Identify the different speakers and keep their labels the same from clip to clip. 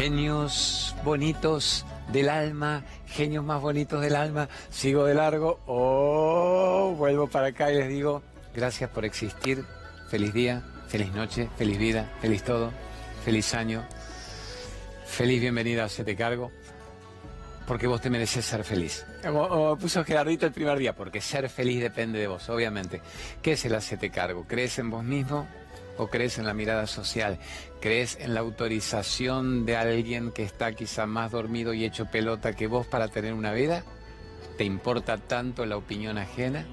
Speaker 1: Genios bonitos del alma, genios más bonitos del alma, sigo de largo, oh, vuelvo para acá y les digo, gracias por existir, feliz día, feliz noche, feliz vida, feliz todo, feliz año, feliz bienvenida a Te Cargo, porque vos te mereces ser feliz. Como, puso Gerardito el primer día, porque ser feliz depende de vos, obviamente. ¿Qué es el hacete cargo? ¿Crees en vos mismo? O crees en la mirada social? ¿Crees en la autorización de alguien que está quizá más dormido y hecho pelota que vos para tener una vida? ¿Te importa tanto la opinión ajena?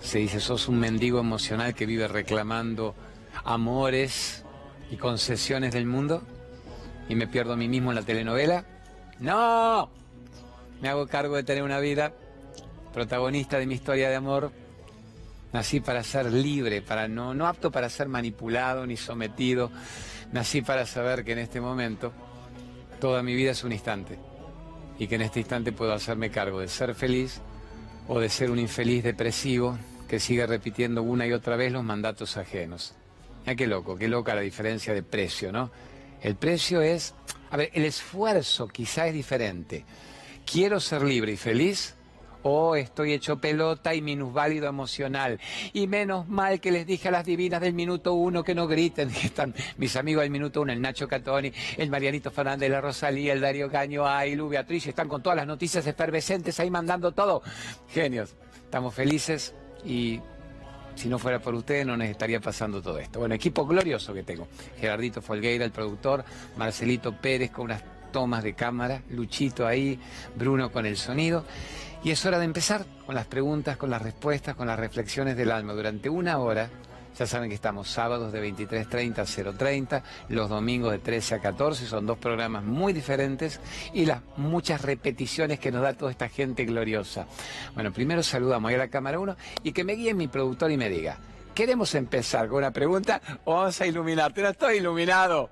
Speaker 1: Se dice, sos un mendigo emocional que vive reclamando amores y concesiones del mundo y me pierdo a mí mismo en la telenovela. No, me hago cargo de tener una vida protagonista de mi historia de amor Nací para ser libre, para no, no apto para ser manipulado ni sometido. Nací para saber que en este momento toda mi vida es un instante y que en este instante puedo hacerme cargo de ser feliz o de ser un infeliz depresivo que sigue repitiendo una y otra vez los mandatos ajenos. Qué loco, qué loca la diferencia de precio, ¿no? El precio es, a ver, el esfuerzo quizá es diferente. Quiero ser libre y feliz Oh, estoy hecho pelota y minusválido emocional. Y menos mal que les dije a las divinas del minuto uno que no griten, que están mis amigos del minuto uno, el Nacho Catoni, el Marianito Fernández, la Rosalía, el Darío Caño, ay, Lu Beatriz, están con todas las noticias efervescentes ahí mandando todo. Genios, estamos felices y si no fuera por ustedes no nos estaría pasando todo esto. Bueno, equipo glorioso que tengo. Gerardito Folgueira, el productor, Marcelito Pérez con unas tomas de cámara, Luchito ahí, Bruno con el sonido. Y es hora de empezar con las preguntas, con las respuestas, con las reflexiones del alma. Durante una hora, ya saben que estamos sábados de 23.30 a 0.30, los domingos de 13 a 14, son dos programas muy diferentes y las muchas repeticiones que nos da toda esta gente gloriosa. Bueno, primero saludamos a la cámara 1 y que me guíe mi productor y me diga, ¿queremos empezar con una pregunta o vamos a iluminarte? No estoy iluminado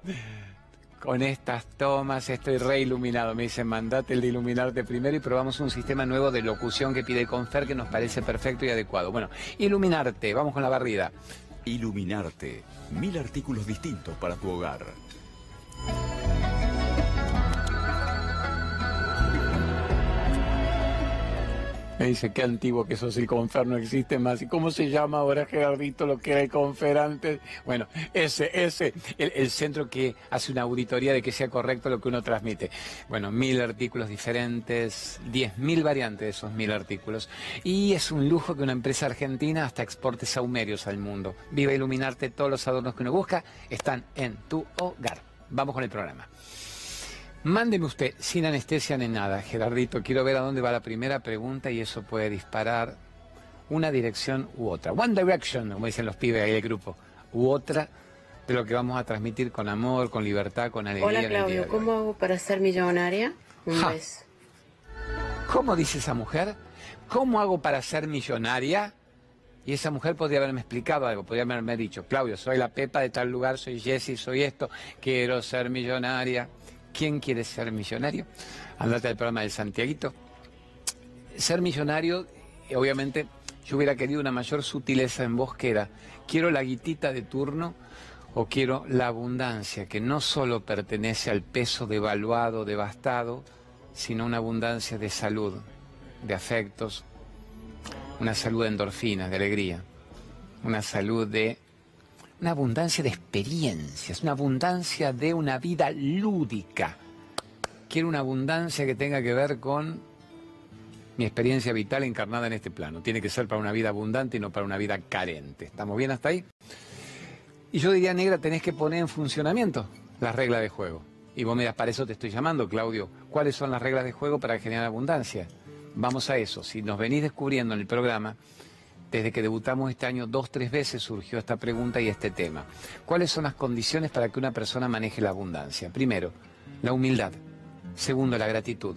Speaker 1: con estas tomas estoy re iluminado. Me dicen, mandate el de iluminarte primero y probamos un sistema nuevo de locución que pide Confer que nos parece perfecto y adecuado. Bueno, iluminarte, vamos con la barrida.
Speaker 2: Iluminarte, mil artículos distintos para tu hogar.
Speaker 1: Me dice, qué antiguo que sos el Confer, no existe más. ¿Y cómo se llama ahora, Gerardito, lo que era el Confer antes? Bueno, ese, ese, el, centro que hace una auditoría de que sea correcto lo que uno transmite. Bueno, mil artículos diferentes, diez mil variantes de esos mil artículos. Y es un lujo que una empresa argentina hasta exporte saumerios al mundo. Viva iluminarte, todos los adornos que uno busca están en tu hogar. Vamos con el programa. Mándeme usted, sin anestesia ni nada, Gerardito, quiero ver a dónde va la primera pregunta y eso puede disparar una dirección u otra. One direction, como dicen los pibes ahí del grupo, u otra de lo que vamos a transmitir con amor, con libertad, con alegría.
Speaker 3: Hola Claudio, ¿cómo hago para ser millonaria? Un beso.
Speaker 1: ¿Cómo dice esa mujer? ¿Cómo hago para ser millonaria? Y esa mujer podría haberme explicado algo, podría haberme dicho, Claudio, soy la Pepa de tal lugar, soy Jessie, soy esto, quiero ser millonaria. ¿Quién quiere ser millonario? Andate al programa del Santiaguito. Ser millonario, eh, obviamente, yo hubiera querido una mayor sutileza en vos que era, quiero la guitita de turno o quiero la abundancia, que no solo pertenece al peso devaluado, devastado, sino una abundancia de salud, de afectos, una salud de endorfinas, de alegría, una salud de una abundancia de experiencias, una abundancia de una vida lúdica. Quiero una abundancia que tenga que ver con mi experiencia vital encarnada en este plano. Tiene que ser para una vida abundante y no para una vida carente. ¿Estamos bien hasta ahí? Y yo diría, negra, tenés que poner en funcionamiento las reglas de juego. Y vos me dirás, para eso te estoy llamando, Claudio. ¿Cuáles son las reglas de juego para generar abundancia? Vamos a eso. Si nos venís descubriendo en el programa, desde que debutamos este año, dos, tres veces surgió esta pregunta y este tema. ¿Cuáles son las condiciones para que una persona maneje la abundancia? Primero, la humildad. Segundo, la gratitud.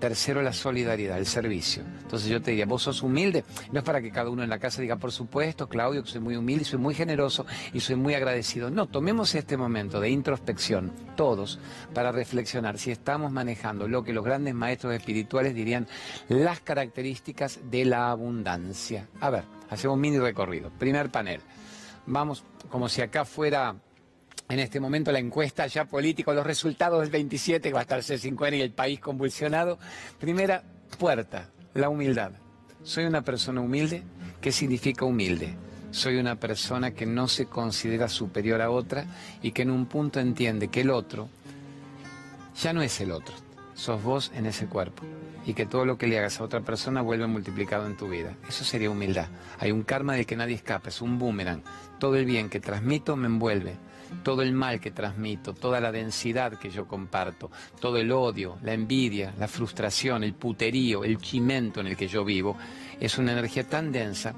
Speaker 1: Tercero, la solidaridad, el servicio. Entonces yo te diría, vos sos humilde. No es para que cada uno en la casa diga, por supuesto, Claudio, que soy muy humilde soy muy generoso y soy muy agradecido. No, tomemos este momento de introspección, todos, para reflexionar si estamos manejando lo que los grandes maestros espirituales dirían las características de la abundancia. A ver, hacemos un mini recorrido. Primer panel. Vamos, como si acá fuera en este momento la encuesta ya política, los resultados del 27, que va a estar C5N y el país convulsionado. Primera puerta, la humildad. Soy una persona humilde. ¿Qué significa humilde? Soy una persona que no se considera superior a otra y que en un punto entiende que el otro ya no es el otro, sos vos en ese cuerpo y que todo lo que le hagas a otra persona vuelve multiplicado en tu vida. Eso sería humildad. Hay un karma del que nadie escapa, es un boomerang. Todo el bien que transmito me envuelve todo el mal que transmito, toda la densidad que yo comparto, todo el odio, la envidia, la frustración, el puterío, el chimento en el que yo vivo, es una energía tan densa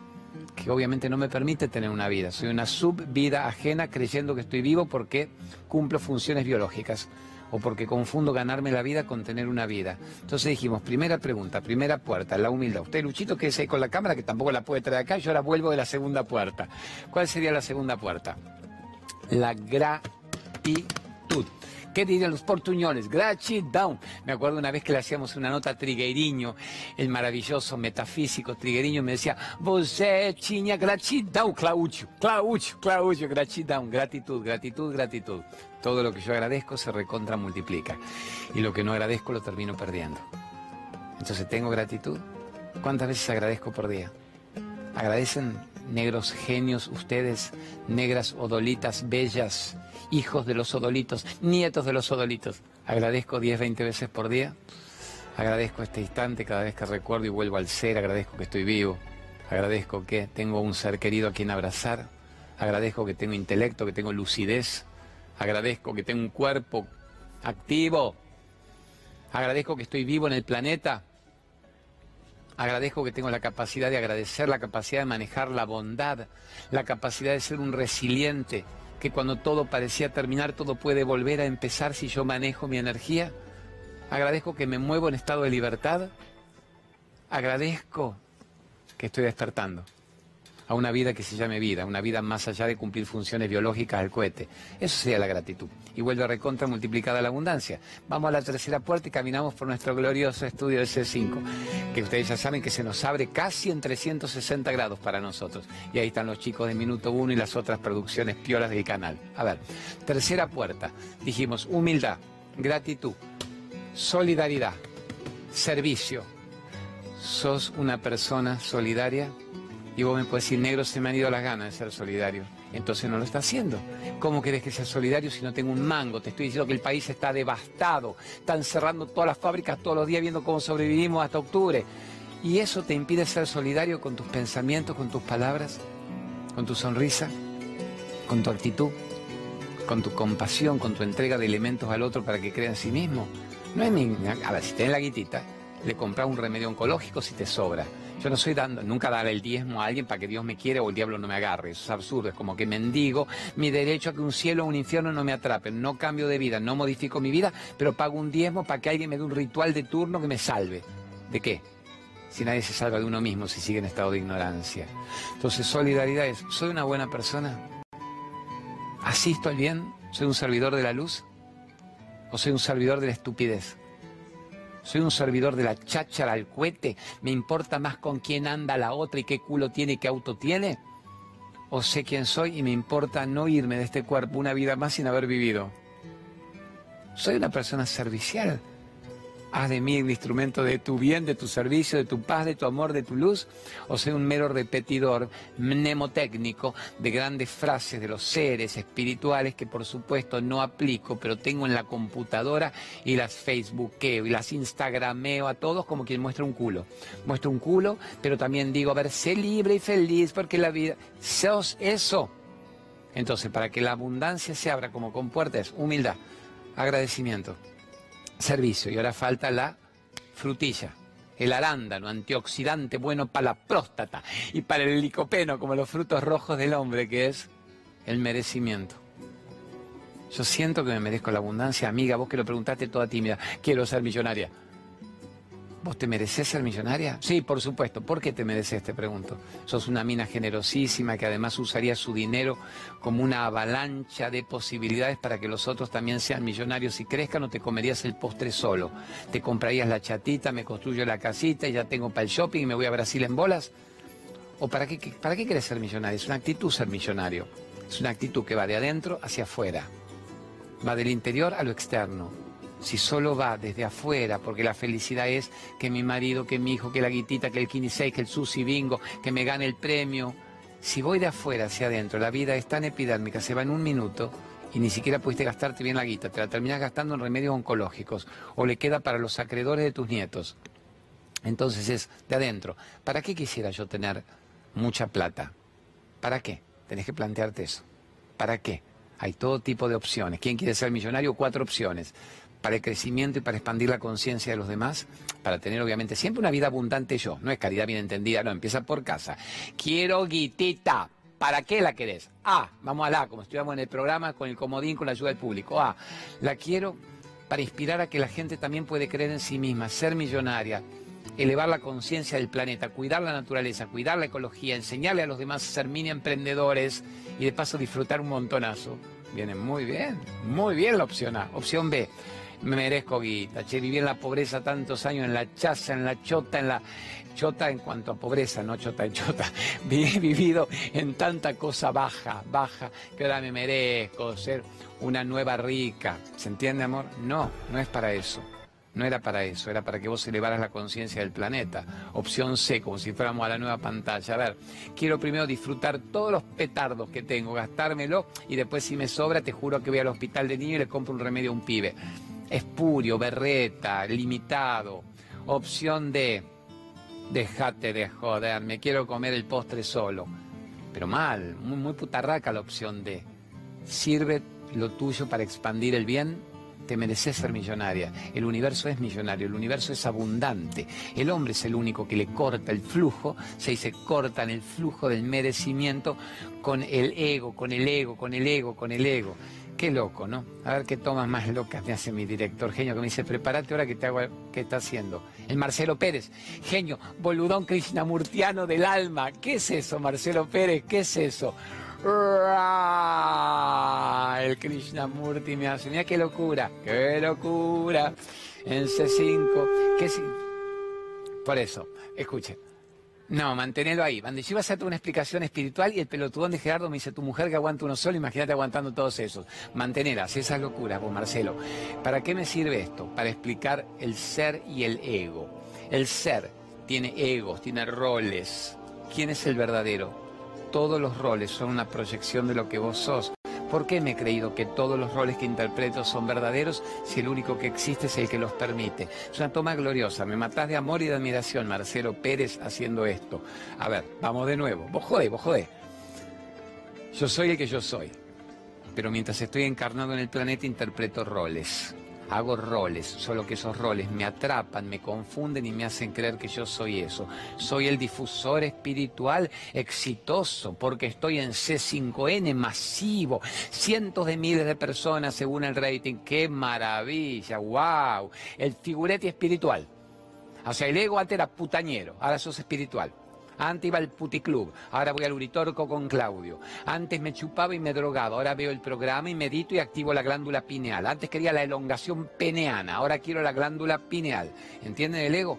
Speaker 1: que obviamente no me permite tener una vida. Soy una subvida ajena creyendo que estoy vivo porque cumplo funciones biológicas o porque confundo ganarme la vida con tener una vida. Entonces dijimos, primera pregunta, primera puerta, la humildad. Usted, Luchito, que es ahí con la cámara, que tampoco la puede traer acá, yo ahora vuelvo de la segunda puerta. ¿Cuál sería la segunda puerta? La gratitud. ¿Qué dirían los portuñoles? Gratitud. Me acuerdo una vez que le hacíamos una nota a Trigueirinho, el maravilloso metafísico Trigueirinho me decía, você tinha gratidão, Claudio, Claudio, Claudio, gratidão, gratitud, gratitud, gratitud. Todo lo que yo agradezco se recontra multiplica y lo que no agradezco lo termino perdiendo. Entonces, ¿tengo gratitud? ¿Cuántas veces agradezco por día? ¿Agradecen negros genios ustedes, negras odolitas bellas, hijos de los odolitos, nietos de los odolitos. Agradezco 10, 20 veces por día. Agradezco este instante cada vez que recuerdo y vuelvo al ser. Agradezco que estoy vivo. Agradezco que tengo un ser querido a quien abrazar. Agradezco que tengo intelecto, que tengo lucidez. Agradezco que tengo un cuerpo activo. Agradezco que estoy vivo en el planeta. Agradezco que tengo la capacidad de agradecer, la capacidad de manejar la bondad, la capacidad de ser un resiliente, que cuando todo parecía terminar, todo puede volver a empezar si yo manejo mi energía. Agradezco que me muevo en estado de libertad. Agradezco que estoy despertando a una vida que se llame vida, una vida más allá de cumplir funciones biológicas del cohete. Eso sería la gratitud. Y vuelve a recontra multiplicada la abundancia. Vamos a la tercera puerta y caminamos por nuestro glorioso estudio del C5, que ustedes ya saben que se nos abre casi en 360 grados para nosotros. Y ahí están los chicos de Minuto 1 y las otras producciones piolas del canal. A ver, tercera puerta. Dijimos humildad, gratitud, solidaridad, servicio. ¿Sos una persona solidaria? Y vos me puedes decir, negro, se me han ido las ganas de ser solidario. Entonces no lo está haciendo. ¿Cómo querés que sea solidario si no tengo un mango? Te estoy diciendo que el país está devastado. Están cerrando todas las fábricas todos los días viendo cómo sobrevivimos hasta octubre. ¿Y eso te impide ser solidario con tus pensamientos, con tus palabras, con tu sonrisa, con tu actitud, con tu compasión, con tu entrega de elementos al otro para que crea en sí mismo? No es ni... A ver, si tenés la guitita, le compras un remedio oncológico si te sobra. Yo no soy dando, nunca dar el diezmo a alguien para que Dios me quiera o el diablo no me agarre. Eso es absurdo. Es como que mendigo mi derecho a que un cielo o un infierno no me atrapen. No cambio de vida, no modifico mi vida, pero pago un diezmo para que alguien me dé un ritual de turno que me salve. ¿De qué? Si nadie se salva de uno mismo, si sigue en estado de ignorancia. Entonces, solidaridad es, ¿soy una buena persona? ¿Asisto al bien? ¿Soy un servidor de la luz? ¿O soy un servidor de la estupidez? Soy un servidor de la cháchara al cohete, me importa más con quién anda la otra y qué culo tiene y qué auto tiene. O sé quién soy y me importa no irme de este cuerpo una vida más sin haber vivido. Soy una persona servicial. Haz de mí el instrumento de tu bien, de tu servicio, de tu paz, de tu amor, de tu luz, o soy un mero repetidor mnemotécnico de grandes frases de los seres espirituales que por supuesto no aplico, pero tengo en la computadora y las facebookeo y las instagrameo a todos como quien muestra un culo. Muestro un culo, pero también digo, a ver, sé libre y feliz porque la vida, sos eso. Entonces, para que la abundancia se abra como con puertas, humildad, agradecimiento servicio. Y ahora falta la frutilla, el arándano, antioxidante bueno para la próstata y para el licopeno, como los frutos rojos del hombre, que es el merecimiento. Yo siento que me merezco la abundancia, amiga, vos que lo preguntaste toda tímida, quiero ser millonaria. ¿Vos te mereces ser millonaria? Sí, por supuesto. ¿Por qué te mereces? Te pregunto. Sos una mina generosísima que además usaría su dinero como una avalancha de posibilidades para que los otros también sean millonarios y crezcan o te comerías el postre solo. Te comprarías la chatita, me construyo la casita y ya tengo para el shopping y me voy a Brasil en bolas. ¿O para qué, para qué querés ser millonario? Es una actitud ser millonario. Es una actitud que va de adentro hacia afuera. va del interior a lo externo. Si solo va desde afuera, porque la felicidad es que mi marido, que mi hijo, que la guitita, que el 15, que el sushi bingo, que me gane el premio. Si voy de afuera hacia adentro, la vida es tan epidérmica, se va en un minuto y ni siquiera pudiste gastarte bien la guita, te la terminas gastando en remedios oncológicos o le queda para los acreedores de tus nietos. Entonces es de adentro. ¿Para qué quisiera yo tener mucha plata? ¿Para qué? Tenés que plantearte eso. ¿Para qué? Hay todo tipo de opciones. ¿Quién quiere ser millonario? Cuatro opciones. Para el crecimiento y para expandir la conciencia de los demás, para tener obviamente siempre una vida abundante yo. No es caridad bien entendida, no, empieza por casa. Quiero guitita. ¿Para qué la querés? Ah, vamos a la, como estudiamos en el programa con el comodín, con la ayuda del público. Ah, la quiero para inspirar a que la gente también puede creer en sí misma, ser millonaria, elevar la conciencia del planeta, cuidar la naturaleza, cuidar la ecología, enseñarle a los demás a ser mini emprendedores y de paso disfrutar un montonazo. Viene muy bien, muy bien la opción A. Opción B, me merezco guita, che, viví en la pobreza tantos años, en la chaza, en la chota, en la chota en cuanto a pobreza, no chota en chota. He vivido en tanta cosa baja, baja, que ahora me merezco ser una nueva rica. ¿Se entiende, amor? No, no es para eso. No era para eso, era para que vos elevaras la conciencia del planeta. Opción C, como si fuéramos a la nueva pantalla. A ver, quiero primero disfrutar todos los petardos que tengo, gastármelo y después si me sobra te juro que voy al hospital de niño y le compro un remedio a un pibe. Espurio, berreta, limitado. Opción D, déjate de joder, me quiero comer el postre solo. Pero mal, muy, muy putarraca la opción D. Sirve lo tuyo para expandir el bien te mereces ser millonaria. El universo es millonario, el universo es abundante. El hombre es el único que le corta el flujo, se dice cortan el flujo del merecimiento con el ego, con el ego, con el ego, con el ego. Qué loco, ¿no? A ver qué tomas más locas me hace mi director genio que me dice, prepárate ahora que te hago, ¿qué está haciendo? El Marcelo Pérez, genio, boludón krishnamurtiano del alma. ¿Qué es eso, Marcelo Pérez? ¿Qué es eso? El Krishnamurti me hace. Mira qué locura, qué locura. En C5. ¿Qué Por eso, escuche. No, manténelo ahí. Cuando yo iba a hacerte una explicación espiritual y el pelotudón de Gerardo me dice, tu mujer que aguanta uno solo, imagínate aguantando todos esos. Mantenelas, esas locuras, Marcelo. ¿Para qué me sirve esto? Para explicar el ser y el ego. El ser tiene egos, tiene roles. ¿Quién es el verdadero? todos los roles son una proyección de lo que vos sos. ¿Por qué me he creído que todos los roles que interpreto son verdaderos si el único que existe es el que los permite? Es una toma gloriosa. Me matás de amor y de admiración, Marcelo Pérez, haciendo esto. A ver, vamos de nuevo. Vos jodé, vos jodé. Yo soy el que yo soy. Pero mientras estoy encarnado en el planeta interpreto roles hago roles, solo que esos roles me atrapan, me confunden y me hacen creer que yo soy eso. Soy el difusor espiritual exitoso porque estoy en C5N masivo, cientos de miles de personas según el rating. ¡Qué maravilla! ¡Wow! El figurete espiritual. O sea, el ego antes era putañero, ahora sos espiritual. Antes iba al puticlub, ahora voy al Uritorco con Claudio. Antes me chupaba y me drogaba, ahora veo el programa y medito y activo la glándula pineal. Antes quería la elongación peneana, ahora quiero la glándula pineal. ¿Entienden el ego?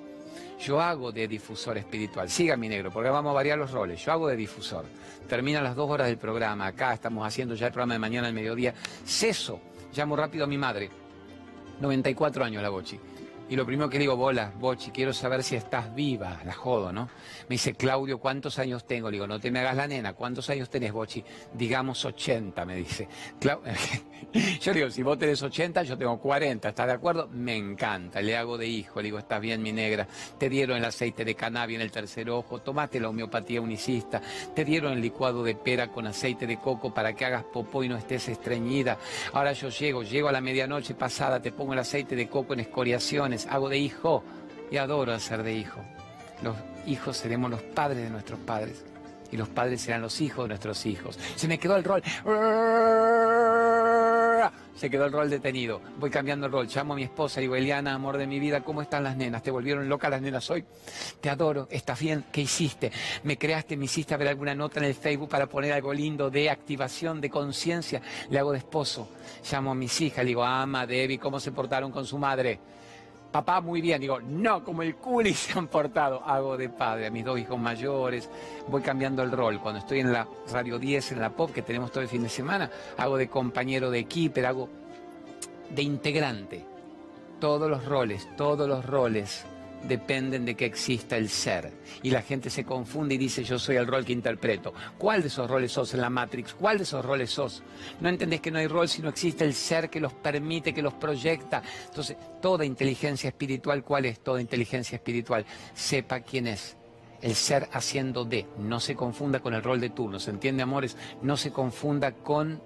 Speaker 1: Yo hago de difusor espiritual. Siga mi negro, porque vamos a variar los roles. Yo hago de difusor. Termina las dos horas del programa. Acá estamos haciendo ya el programa de mañana al mediodía. Ceso. Llamo rápido a mi madre. 94 años la Bochi. Y lo primero que digo, bola, Bochi, quiero saber si estás viva. La jodo, ¿no? Me dice, Claudio, ¿cuántos años tengo? Le digo, no te me hagas la nena. ¿Cuántos años tenés, Bochi? Digamos 80, me dice. yo digo, si vos tenés 80, yo tengo 40. ¿Estás de acuerdo? Me encanta. Le hago de hijo. Le digo, estás bien, mi negra. Te dieron el aceite de cannabis en el tercer ojo. Tomate la homeopatía unicista. Te dieron el licuado de pera con aceite de coco para que hagas popó y no estés estreñida. Ahora yo llego, llego a la medianoche pasada, te pongo el aceite de coco en escoriaciones hago de hijo y adoro hacer de hijo. Los hijos seremos los padres de nuestros padres y los padres serán los hijos de nuestros hijos. Se me quedó el rol. Se quedó el rol detenido. Voy cambiando el rol. Llamo a mi esposa y digo, Eliana, amor de mi vida, ¿cómo están las nenas? ¿Te volvieron locas las nenas hoy? Te adoro. ¿Estás bien? ¿Qué hiciste? ¿Me creaste? ¿Me hiciste ver alguna nota en el Facebook para poner algo lindo de activación, de conciencia? Le hago de esposo. Llamo a mis hijas. Le digo, ama, Debbie, ¿cómo se portaron con su madre? Papá muy bien, digo, no, como el culi se han portado, hago de padre a mis dos hijos mayores, voy cambiando el rol, cuando estoy en la Radio 10, en la pop, que tenemos todo el fin de semana, hago de compañero de equipo, hago de integrante. Todos los roles, todos los roles dependen de que exista el ser. Y la gente se confunde y dice yo soy el rol que interpreto. ¿Cuál de esos roles sos en la Matrix? ¿Cuál de esos roles sos? No entendés que no hay rol sino existe el ser que los permite, que los proyecta. Entonces, toda inteligencia espiritual, ¿cuál es toda inteligencia espiritual? Sepa quién es. El ser haciendo de. No se confunda con el rol de turno. ¿Se entiende, amores? No se confunda con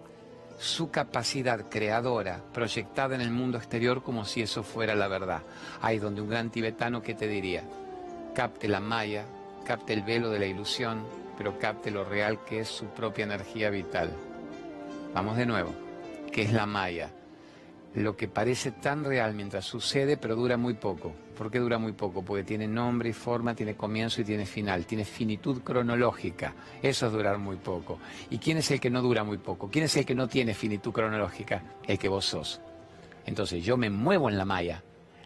Speaker 1: su capacidad creadora proyectada en el mundo exterior como si eso fuera la verdad. Ahí donde un gran tibetano que te diría, capte la maya, capte el velo de la ilusión, pero capte lo real que es su propia energía vital. Vamos de nuevo, ¿qué es la maya? Lo que parece tan real mientras sucede, pero dura muy poco. ¿Por qué dura muy poco? Porque tiene nombre y forma, tiene comienzo y tiene final, tiene finitud cronológica. Eso es durar muy poco. ¿Y quién es el que no dura muy poco? ¿Quién es el que no tiene finitud cronológica? El que vos sos. Entonces yo me muevo en la malla,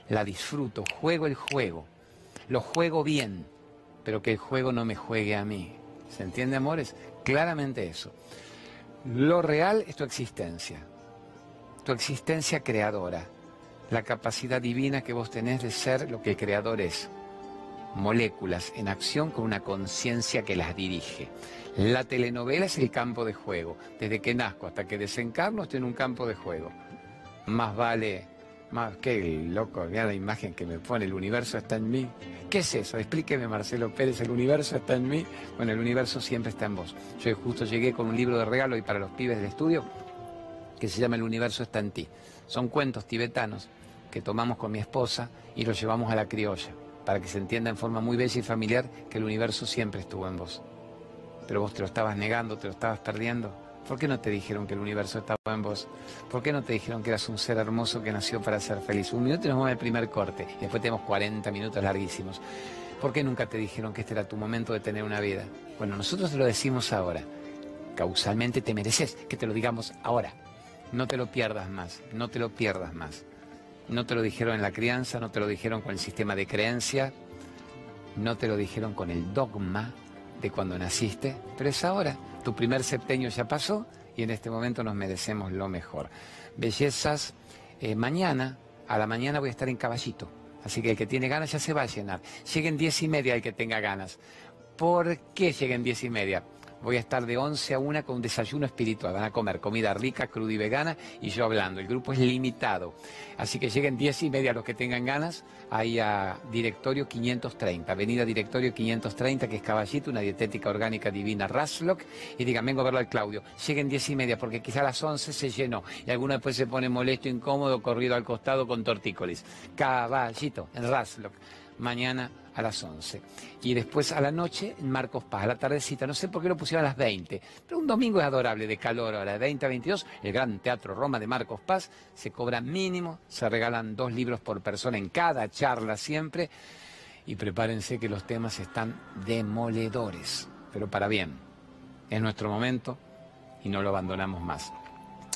Speaker 1: la disfruto, juego el juego, lo juego bien, pero que el juego no me juegue a mí. ¿Se entiende, amores? Claramente eso. Lo real es tu existencia tu existencia creadora, la capacidad divina que vos tenés de ser lo que el creador es. Moléculas en acción con una conciencia que las dirige. La telenovela es el campo de juego. Desde que nazco hasta que desencarno estoy en un campo de juego. Más vale, más que loco, mira la imagen que me pone, el universo está en mí. ¿Qué es eso? Explíqueme, Marcelo Pérez, el universo está en mí. Bueno, el universo siempre está en vos. Yo justo llegué con un libro de regalo y para los pibes del estudio que se llama El universo está en ti. Son cuentos tibetanos que tomamos con mi esposa y los llevamos a la criolla, para que se entienda en forma muy bella y familiar que el universo siempre estuvo en vos. Pero vos te lo estabas negando, te lo estabas perdiendo. ¿Por qué no te dijeron que el universo estaba en vos? ¿Por qué no te dijeron que eras un ser hermoso que nació para ser feliz? Un minuto y nos vamos al primer corte. Y después tenemos 40 minutos larguísimos. ¿Por qué nunca te dijeron que este era tu momento de tener una vida? Bueno, nosotros te lo decimos ahora. Causalmente te mereces que te lo digamos ahora. No te lo pierdas más, no te lo pierdas más. No te lo dijeron en la crianza, no te lo dijeron con el sistema de creencia, no te lo dijeron con el dogma de cuando naciste, pero es ahora. Tu primer septenio ya pasó y en este momento nos merecemos lo mejor. Bellezas, eh, mañana, a la mañana voy a estar en caballito, así que el que tiene ganas ya se va a llenar. Lleguen diez y media el que tenga ganas. ¿Por qué lleguen diez y media? Voy a estar de 11 a 1 con un desayuno espiritual. Van a comer comida rica, cruda y vegana y yo hablando. El grupo es limitado. Así que lleguen 10 y media los que tengan ganas ahí a Directorio 530, Avenida Directorio 530, que es Caballito, una dietética orgánica divina Raslock. Y digan, vengo a verlo al Claudio. Lleguen 10 y media porque quizá a las 11 se llenó y alguno después se pone molesto, incómodo, corrido al costado con tortícolis. Caballito, en Raslock. Mañana a las 11. Y después a la noche en Marcos Paz, a la tardecita, no sé por qué lo pusieron a las 20, pero un domingo es adorable de calor, a las 20 a 22, el Gran Teatro Roma de Marcos Paz, se cobra mínimo, se regalan dos libros por persona en cada charla siempre, y prepárense que los temas están demoledores, pero para bien. Es nuestro momento y no lo abandonamos más.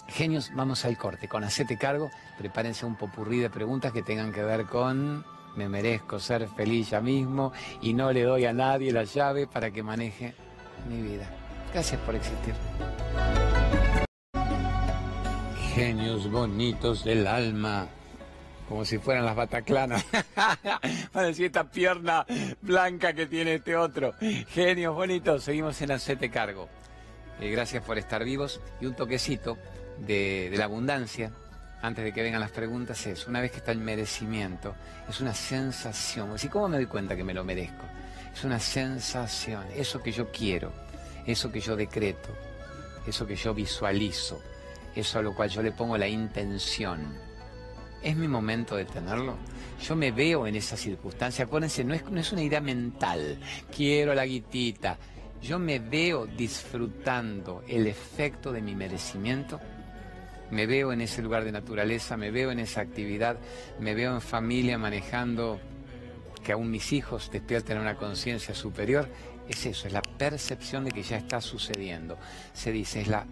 Speaker 1: Genios, vamos al corte. Con Hacete Cargo, prepárense un popurrí de preguntas que tengan que ver con me merezco ser feliz ya mismo y no le doy a nadie la llave para que maneje mi vida. Gracias por existir. Genios bonitos del alma, como si fueran las bataclanas. Para decir esta pierna blanca que tiene este otro. Genios bonitos, seguimos en Hacete Cargo. Eh, gracias por estar vivos y un toquecito de, de la abundancia antes de que vengan las preguntas, es, una vez que está el merecimiento, es una sensación. ¿Y cómo me doy cuenta que me lo merezco? Es una sensación, eso que yo quiero, eso que yo decreto, eso que yo visualizo, eso a lo cual yo le pongo la intención. ¿Es mi momento de tenerlo? Yo me veo en esa circunstancia. Acuérdense, no es, no es una idea mental. Quiero la guitita. Yo me veo disfrutando el efecto de mi merecimiento me veo en ese lugar de naturaleza, me veo en esa actividad, me veo en familia manejando que aún mis hijos despierten una conciencia superior, es eso, es la percepción de que ya está sucediendo. Se dice, es la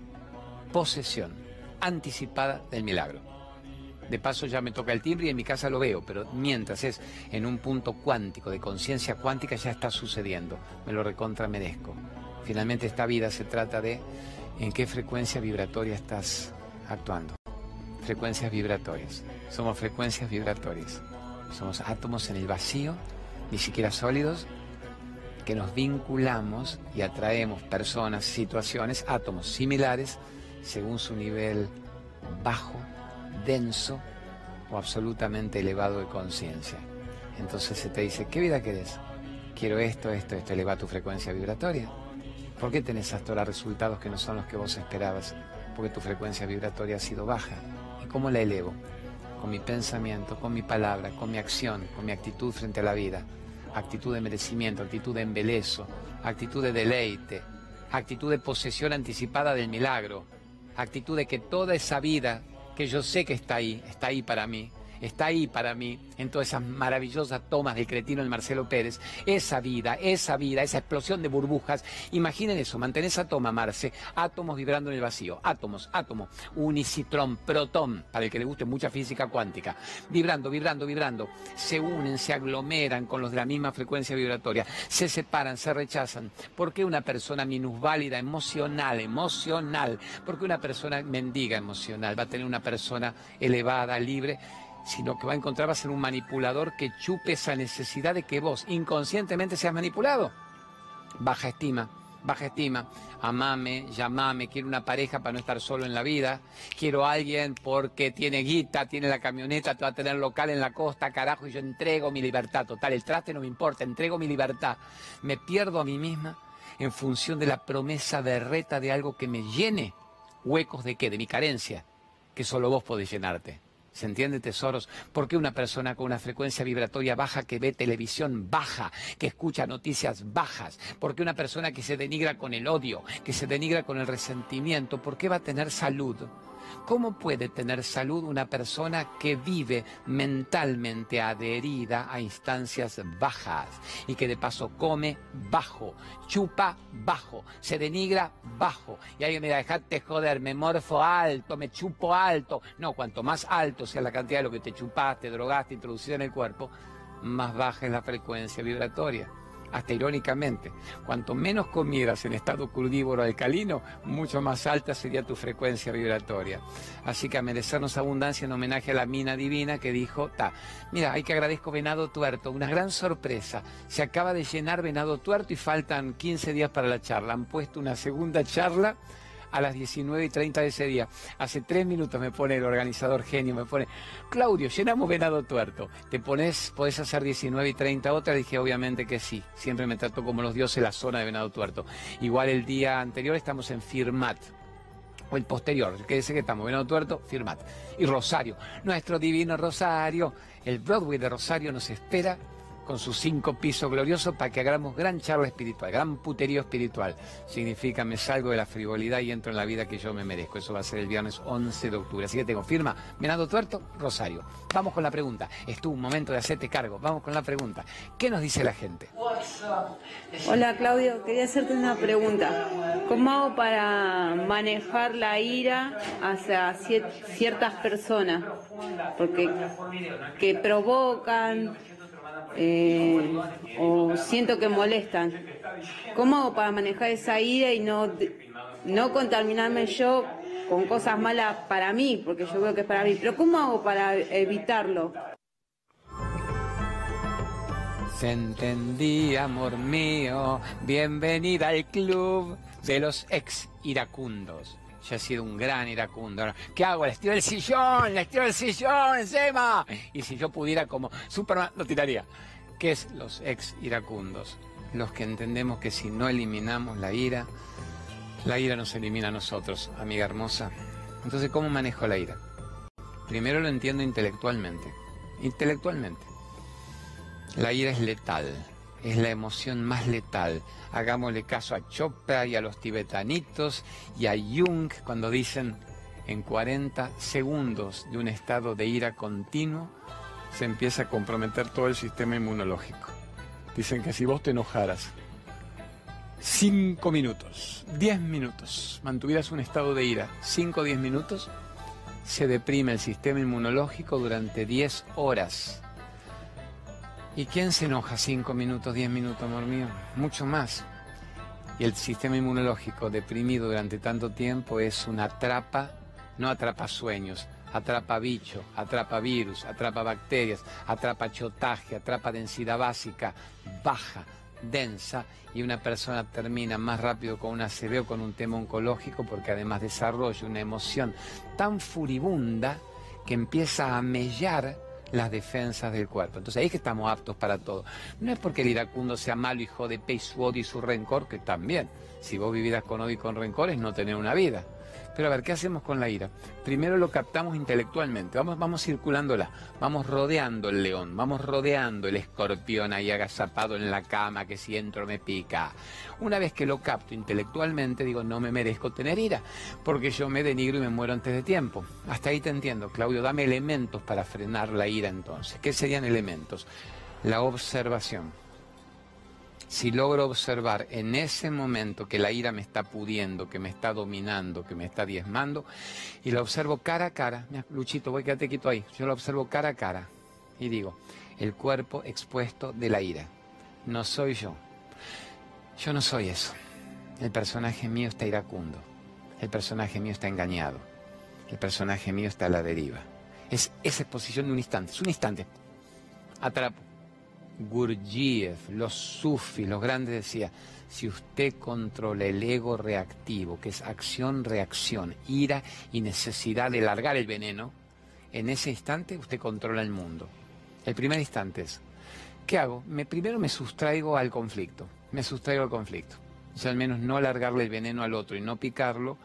Speaker 1: posesión anticipada del milagro. De paso ya me toca el timbre y en mi casa lo veo, pero mientras es en un punto cuántico, de conciencia cuántica, ya está sucediendo. Me lo recontra merezco. Finalmente esta vida se trata de en qué frecuencia vibratoria estás actuando. frecuencias vibratorias. Somos frecuencias vibratorias. Somos átomos en el vacío, ni siquiera sólidos, que nos vinculamos y atraemos personas, situaciones, átomos similares según su nivel bajo, denso o absolutamente elevado de conciencia. Entonces se te dice, ¿qué vida querés? Quiero esto, esto, esto, eleva tu frecuencia vibratoria. ¿Por qué tenés hasta ahora resultados que no son los que vos esperabas? Porque tu frecuencia vibratoria ha sido baja. ¿Y cómo la elevo? Con mi pensamiento, con mi palabra, con mi acción, con mi actitud frente a la vida. Actitud de merecimiento, actitud de embelezo, actitud de deleite, actitud de posesión anticipada del milagro, actitud de que toda esa vida que yo sé que está ahí, está ahí para mí, está ahí para mí, en todas esas maravillosas tomas del cretino del Marcelo Pérez, esa vida, esa vida, esa explosión de burbujas. Imaginen eso, mantén esa toma, Marce, átomos vibrando en el vacío, átomos, átomos, unicitrón, protón, para el que le guste mucha física cuántica, vibrando, vibrando, vibrando, se unen, se aglomeran con los de la misma frecuencia vibratoria, se separan, se rechazan. ¿Por qué una persona minusválida, emocional, emocional? ¿Por qué una persona mendiga emocional va a tener una persona elevada, libre? Sino que va a encontrar va a ser un manipulador que chupe esa necesidad de que vos inconscientemente seas manipulado. Baja estima, baja estima, amame, llamame, quiero una pareja para no estar solo en la vida, quiero a alguien porque tiene guita, tiene la camioneta, te va a tener local en la costa, carajo, y yo entrego mi libertad, total, el traste no me importa, entrego mi libertad, me pierdo a mí misma en función de la promesa de reta de algo que me llene huecos de qué, de mi carencia, que solo vos podés llenarte. ¿Se entiende, tesoros? ¿Por qué una persona con una frecuencia vibratoria baja que ve televisión baja, que escucha noticias bajas? ¿Por qué una persona que se denigra con el odio, que se denigra con el resentimiento? ¿Por qué va a tener salud? ¿Cómo puede tener salud una persona que vive mentalmente adherida a instancias bajas y que de paso come bajo, chupa bajo, se denigra bajo? Y alguien me da, dejate joder, me morfo alto, me chupo alto. No, cuanto más alto sea la cantidad de lo que te chupaste, drogaste, introducido en el cuerpo, más baja es la frecuencia vibratoria hasta irónicamente, cuanto menos comieras en estado crudívoro alcalino, mucho más alta sería tu frecuencia vibratoria. Así que a merecernos abundancia en homenaje a la mina divina que dijo, ta, mira, hay que agradezco Venado Tuerto, una gran sorpresa. Se acaba de llenar Venado Tuerto y faltan 15 días para la charla. Han puesto una segunda charla a las 19 y 30 de ese día. Hace tres minutos me pone el organizador genio, me pone, Claudio, llenamos Venado Tuerto. ¿Te pones, podés hacer 19 y 30 otra? Dije, obviamente que sí. Siempre me trato como los dioses la zona de Venado Tuerto. Igual el día anterior estamos en Firmat, o el posterior, que dice que estamos, Venado Tuerto, Firmat. Y Rosario, nuestro divino Rosario, el Broadway de Rosario nos espera con sus cinco pisos gloriosos para que hagamos gran charla espiritual, gran puterío espiritual. Significa me salgo de la frivolidad y entro en la vida que yo me merezco. Eso va a ser el viernes 11 de octubre. Así que te confirma, Menado Tuerto, Rosario. Vamos con la pregunta. Estuvo un momento de hacerte cargo. Vamos con la pregunta. ¿Qué nos dice la gente?
Speaker 4: Hola Claudio, quería hacerte una pregunta. ¿Cómo hago para manejar la ira hacia ciertas personas? Porque que provocan eh, o siento que molestan. ¿Cómo hago para manejar esa ira y no, no contaminarme yo con cosas malas para mí? Porque yo veo que es para mí. Pero ¿cómo hago para evitarlo?
Speaker 1: Se entendí, amor mío. Bienvenida al club de los ex iracundos. Ya ha sido un gran iracundo. ¿Qué hago? Le estiro el sillón, le estiro el sillón encima. Y si yo pudiera como Superman, lo tiraría. ¿Qué es los ex iracundos? Los que entendemos que si no eliminamos la ira, la ira nos elimina a nosotros, amiga hermosa. Entonces, ¿cómo manejo la ira? Primero lo entiendo intelectualmente. Intelectualmente. La ira es letal es la emoción más letal. Hagámosle caso a Chopra y a los tibetanitos y a Jung cuando dicen en 40 segundos de un estado de ira continuo se empieza a comprometer todo el sistema inmunológico. Dicen que si vos te enojaras 5 minutos, 10 minutos, mantuvieras un estado de ira 5 o 10 minutos, se deprime el sistema inmunológico durante 10 horas ¿Y quién se enoja 5 minutos, 10 minutos, amor mío? Mucho más. Y el sistema inmunológico deprimido durante tanto tiempo es una trapa, no atrapa sueños, atrapa bicho, atrapa virus, atrapa bacterias, atrapa chotaje, atrapa densidad básica, baja, densa, y una persona termina más rápido con una CB o con un tema oncológico porque además desarrolla una emoción tan furibunda que empieza a mellar las defensas del cuerpo. Entonces ahí es que estamos aptos para todo. No es porque el iracundo sea malo, hijo de pe, su odio y su rencor, que también. Si vos vivieras con odio y con rencor es no tener una vida. Pero a ver, ¿qué hacemos con la ira? Primero lo captamos intelectualmente, vamos, vamos circulándola, vamos rodeando el león, vamos rodeando el escorpión ahí agazapado en la cama que si entro me pica. Una vez que lo capto intelectualmente, digo, no me merezco tener ira, porque yo me denigro y me muero antes de tiempo. Hasta ahí te entiendo, Claudio, dame elementos para frenar la ira entonces. ¿Qué serían elementos? La observación si logro observar en ese momento que la ira me está pudiendo, que me está dominando, que me está diezmando, y lo observo cara a cara, mira, Luchito, voy quédate quieto ahí, yo lo observo cara a cara y digo, el cuerpo expuesto de la ira, no soy yo, yo no soy eso, el personaje mío está iracundo, el personaje mío está engañado, el personaje mío está a la deriva. Es esa exposición de un instante, es un instante, atrapo Gurdjieff, los sufis, los grandes decía, si usted controla el ego reactivo, que es acción-reacción, ira y necesidad de largar el veneno, en ese instante usted controla el mundo. El primer instante es, ¿qué hago? Me, primero me sustraigo al conflicto, me sustraigo al conflicto. O al menos no largarle el veneno al otro y no picarlo,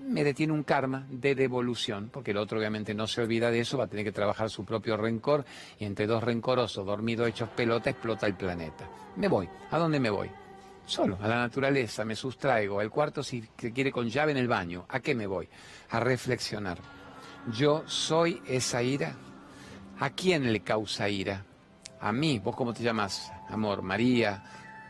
Speaker 1: me detiene un karma de devolución, porque el otro obviamente no se olvida de eso, va a tener que trabajar su propio rencor y entre dos rencorosos, dormidos, hechos pelota, explota el planeta. Me voy. ¿A dónde me voy? Solo, a la naturaleza, me sustraigo. El cuarto si se quiere con llave en el baño. ¿A qué me voy? A reflexionar. Yo soy esa ira. ¿A quién le causa ira? A mí. ¿Vos cómo te llamas? Amor, María.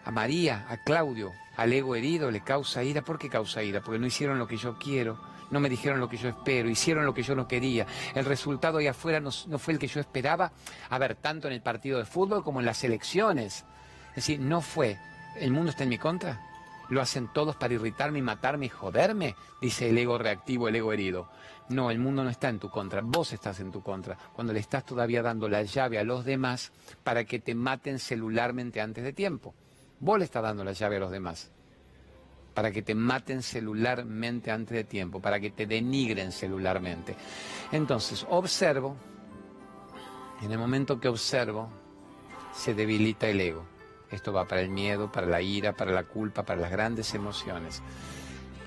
Speaker 1: A María, a Claudio, al ego herido le causa ira. ¿Por qué causa ira? Porque no hicieron lo que yo quiero, no me dijeron lo que yo espero, hicieron lo que yo no quería. El resultado ahí afuera no, fue el que yo esperaba, a ver, tanto en el partido de fútbol como en las elecciones. Es decir, no fue. ¿El mundo está en mi contra? ¿Lo hacen todos para irritarme y matarme y joderme? Dice el ego reactivo, el ego herido. No, el mundo no está en tu contra, vos estás en tu contra, cuando le estás todavía dando la llave a los demás para que te maten celularmente antes de tiempo. Vos le estás dando la llave a los demás para que te maten celularmente antes de tiempo, para que te denigren celularmente. Entonces, observo, en el momento que observo, se debilita el ego. Esto va para el miedo, para la ira, para la culpa, para las grandes emociones.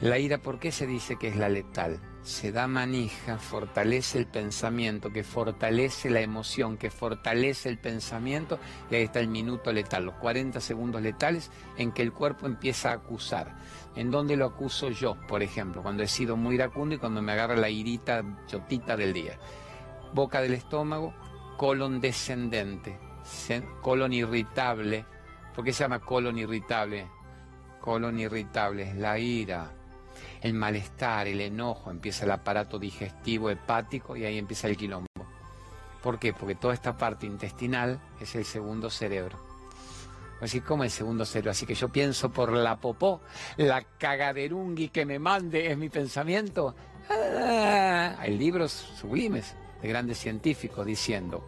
Speaker 1: La ira, ¿por qué se dice que es la letal? Se da manija, fortalece el pensamiento, que fortalece la emoción, que fortalece el pensamiento, y ahí está el minuto letal, los 40 segundos letales en que el cuerpo empieza a acusar. ¿En dónde lo acuso yo, por ejemplo? Cuando he sido muy iracundo y cuando me agarra la irita chotita del día. Boca del estómago, colon descendente, colon irritable. ¿Por qué se llama colon irritable? Colon irritable es la ira el malestar, el enojo, empieza el aparato digestivo hepático y ahí empieza el quilombo. ¿Por qué? Porque toda esta parte intestinal es el segundo cerebro. Así como el segundo cerebro. Así que yo pienso por la popó, la cagaderungui que me mande es mi pensamiento. Ah, hay libros sublimes de grandes científicos diciendo,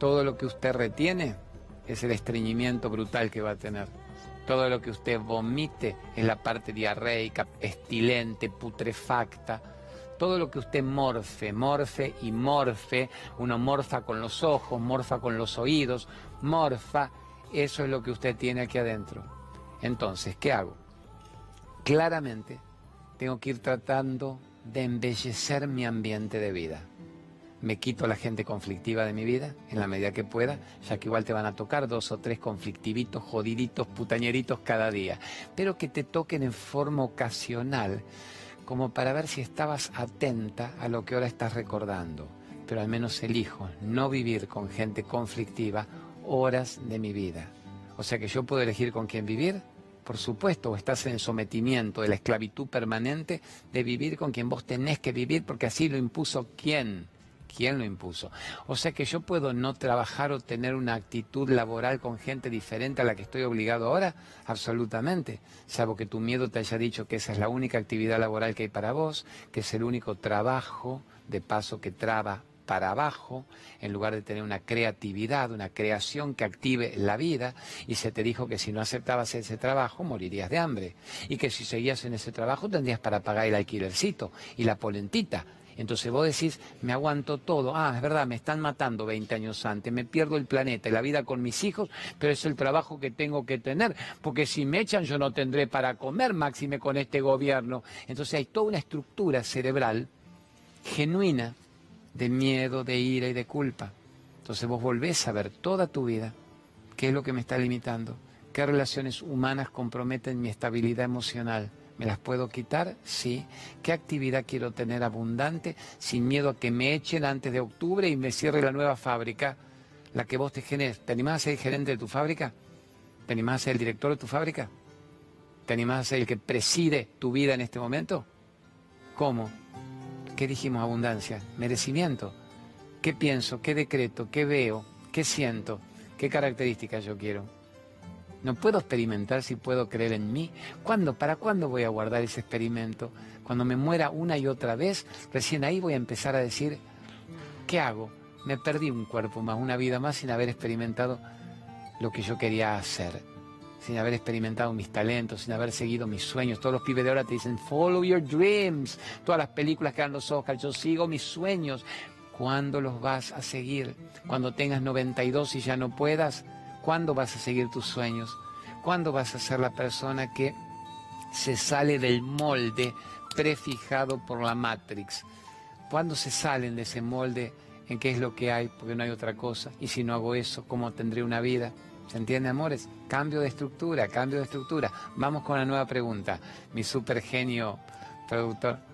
Speaker 1: todo lo que usted retiene es el estreñimiento brutal que va a tener. Todo lo que usted vomite es la parte diarreica, estilente, putrefacta. Todo lo que usted morfe, morfe y morfe, uno morfa con los ojos, morfa con los oídos, morfa, eso es lo que usted tiene aquí adentro. Entonces, ¿qué hago? Claramente tengo que ir tratando de embellecer mi ambiente de vida me quito la gente conflictiva de mi vida en la medida que pueda, ya que igual te van a tocar dos o tres conflictivitos, jodiditos, putañeritos cada día, pero que te toquen en forma ocasional, como para ver si estabas atenta a lo que ahora estás recordando. Pero al menos elijo no vivir con gente conflictiva horas de mi vida. O sea que yo puedo elegir con quién vivir, por supuesto, o estás en sometimiento de la esclavitud permanente de vivir con quien vos tenés que vivir porque así lo impuso quién ¿Quién lo impuso? O sea que yo puedo no trabajar o tener una actitud laboral con gente diferente a la que estoy obligado ahora, absolutamente. Salvo que tu miedo te haya dicho que esa es la única actividad laboral que hay para vos, que es el único trabajo de paso que traba para abajo, en lugar de tener una creatividad, una creación que active la vida, y se te dijo que si no aceptabas ese trabajo morirías de hambre, y que si seguías en ese trabajo tendrías para pagar el alquilercito y la polentita. Entonces vos decís, me aguanto todo, ah, es verdad, me están matando 20 años antes, me pierdo el planeta y la vida con mis hijos, pero es el trabajo que tengo que tener, porque si me echan yo no tendré para comer, máxime con este gobierno. Entonces hay toda una estructura cerebral genuina de miedo, de ira y de culpa. Entonces vos volvés a ver toda tu vida qué es lo que me está limitando, qué relaciones humanas comprometen mi estabilidad emocional. ¿Me las puedo quitar? Sí. ¿Qué actividad quiero tener abundante sin miedo a que me echen antes de octubre y me cierre la nueva fábrica, la que vos te generes? ¿Te animás a ser el gerente de tu fábrica? ¿Te animás a ser el director de tu fábrica? ¿Te animás a ser el que preside tu vida en este momento? ¿Cómo? ¿Qué dijimos abundancia? Merecimiento. ¿Qué pienso? ¿Qué decreto? ¿Qué veo? ¿Qué siento? ¿Qué características yo quiero? No puedo experimentar si puedo creer en mí. ¿Cuándo? ¿Para cuándo voy a guardar ese experimento? Cuando me muera una y otra vez, recién ahí voy a empezar a decir, ¿qué hago? Me perdí un cuerpo más, una vida más sin haber experimentado lo que yo quería hacer sin haber experimentado mis talentos, sin haber seguido mis sueños. Todos los pibes de ahora te dicen, follow your dreams. Todas las películas que dan los Oscars, yo sigo mis sueños. ¿Cuándo los vas a seguir? Cuando tengas 92 y ya no puedas, ¿cuándo vas a seguir tus sueños? ¿Cuándo vas a ser la persona que se sale del molde prefijado por la Matrix? ¿Cuándo se salen de ese molde en qué es lo que hay? Porque no hay otra cosa. Y si no hago eso, ¿cómo tendré una vida? ¿Se entiende, amores? Cambio de estructura, cambio de estructura. Vamos con la nueva pregunta. Mi super genio productor.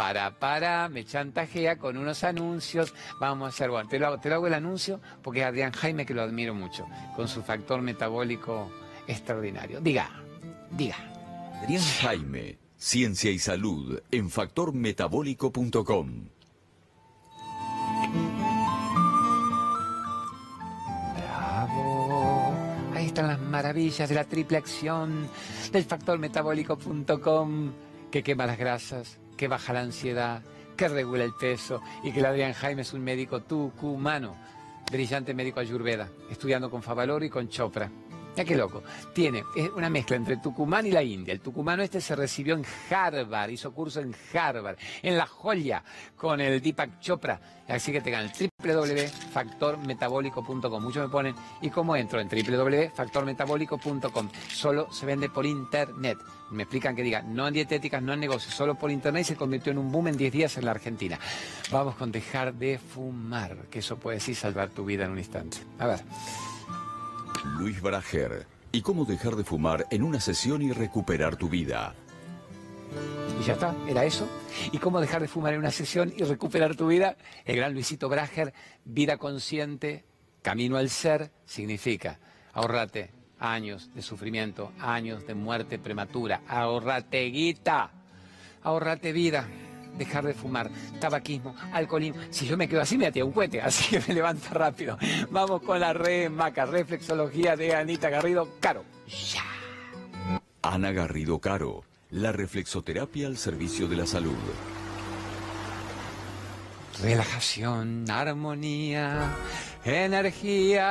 Speaker 1: Para, para, me chantajea con unos anuncios. Vamos a hacer, bueno, te lo, hago, te lo hago el anuncio porque es Adrián Jaime, que lo admiro mucho, con su factor metabólico extraordinario. Diga, diga.
Speaker 2: Adrián Jaime, Ciencia y Salud en factormetabólico.com.
Speaker 1: están las maravillas de la triple acción del factormetabólico.com que quema las grasas, que baja la ansiedad, que regula el peso y que el Adrián Jaime es un médico tucumano, brillante médico ayurveda, estudiando con Favaloro y con Chopra. Ya qué loco. Tiene una mezcla entre Tucumán y la India. El tucumano este se recibió en Harvard, hizo curso en Harvard, en La Joya, con el Deepak Chopra. Así que tengan www.factormetabólico.com. Muchos me ponen, ¿y cómo entro? En www.factormetabólico.com. Solo se vende por internet. Me explican que diga, no en dietéticas, no en negocios, solo por internet y se convirtió en un boom en 10 días en la Argentina. Vamos con dejar de fumar, que eso puede sí salvar tu vida en un instante. A ver.
Speaker 2: Luis Brager. ¿Y cómo dejar de fumar en una sesión y recuperar tu vida?
Speaker 1: Y ya está, era eso. ¿Y cómo dejar de fumar en una sesión y recuperar tu vida? El gran Luisito Brager, vida consciente, camino al ser, significa ahorrate años de sufrimiento, años de muerte prematura, ahorrate guita, ahorrate vida dejar de fumar, tabaquismo, alcoholismo. Si yo me quedo así, me atía un cohete, así que me levanto rápido. Vamos con la maca, reflexología de Anita Garrido Caro. Ya.
Speaker 2: Ana Garrido Caro, la reflexoterapia al servicio de la salud.
Speaker 1: Relajación, armonía, energía.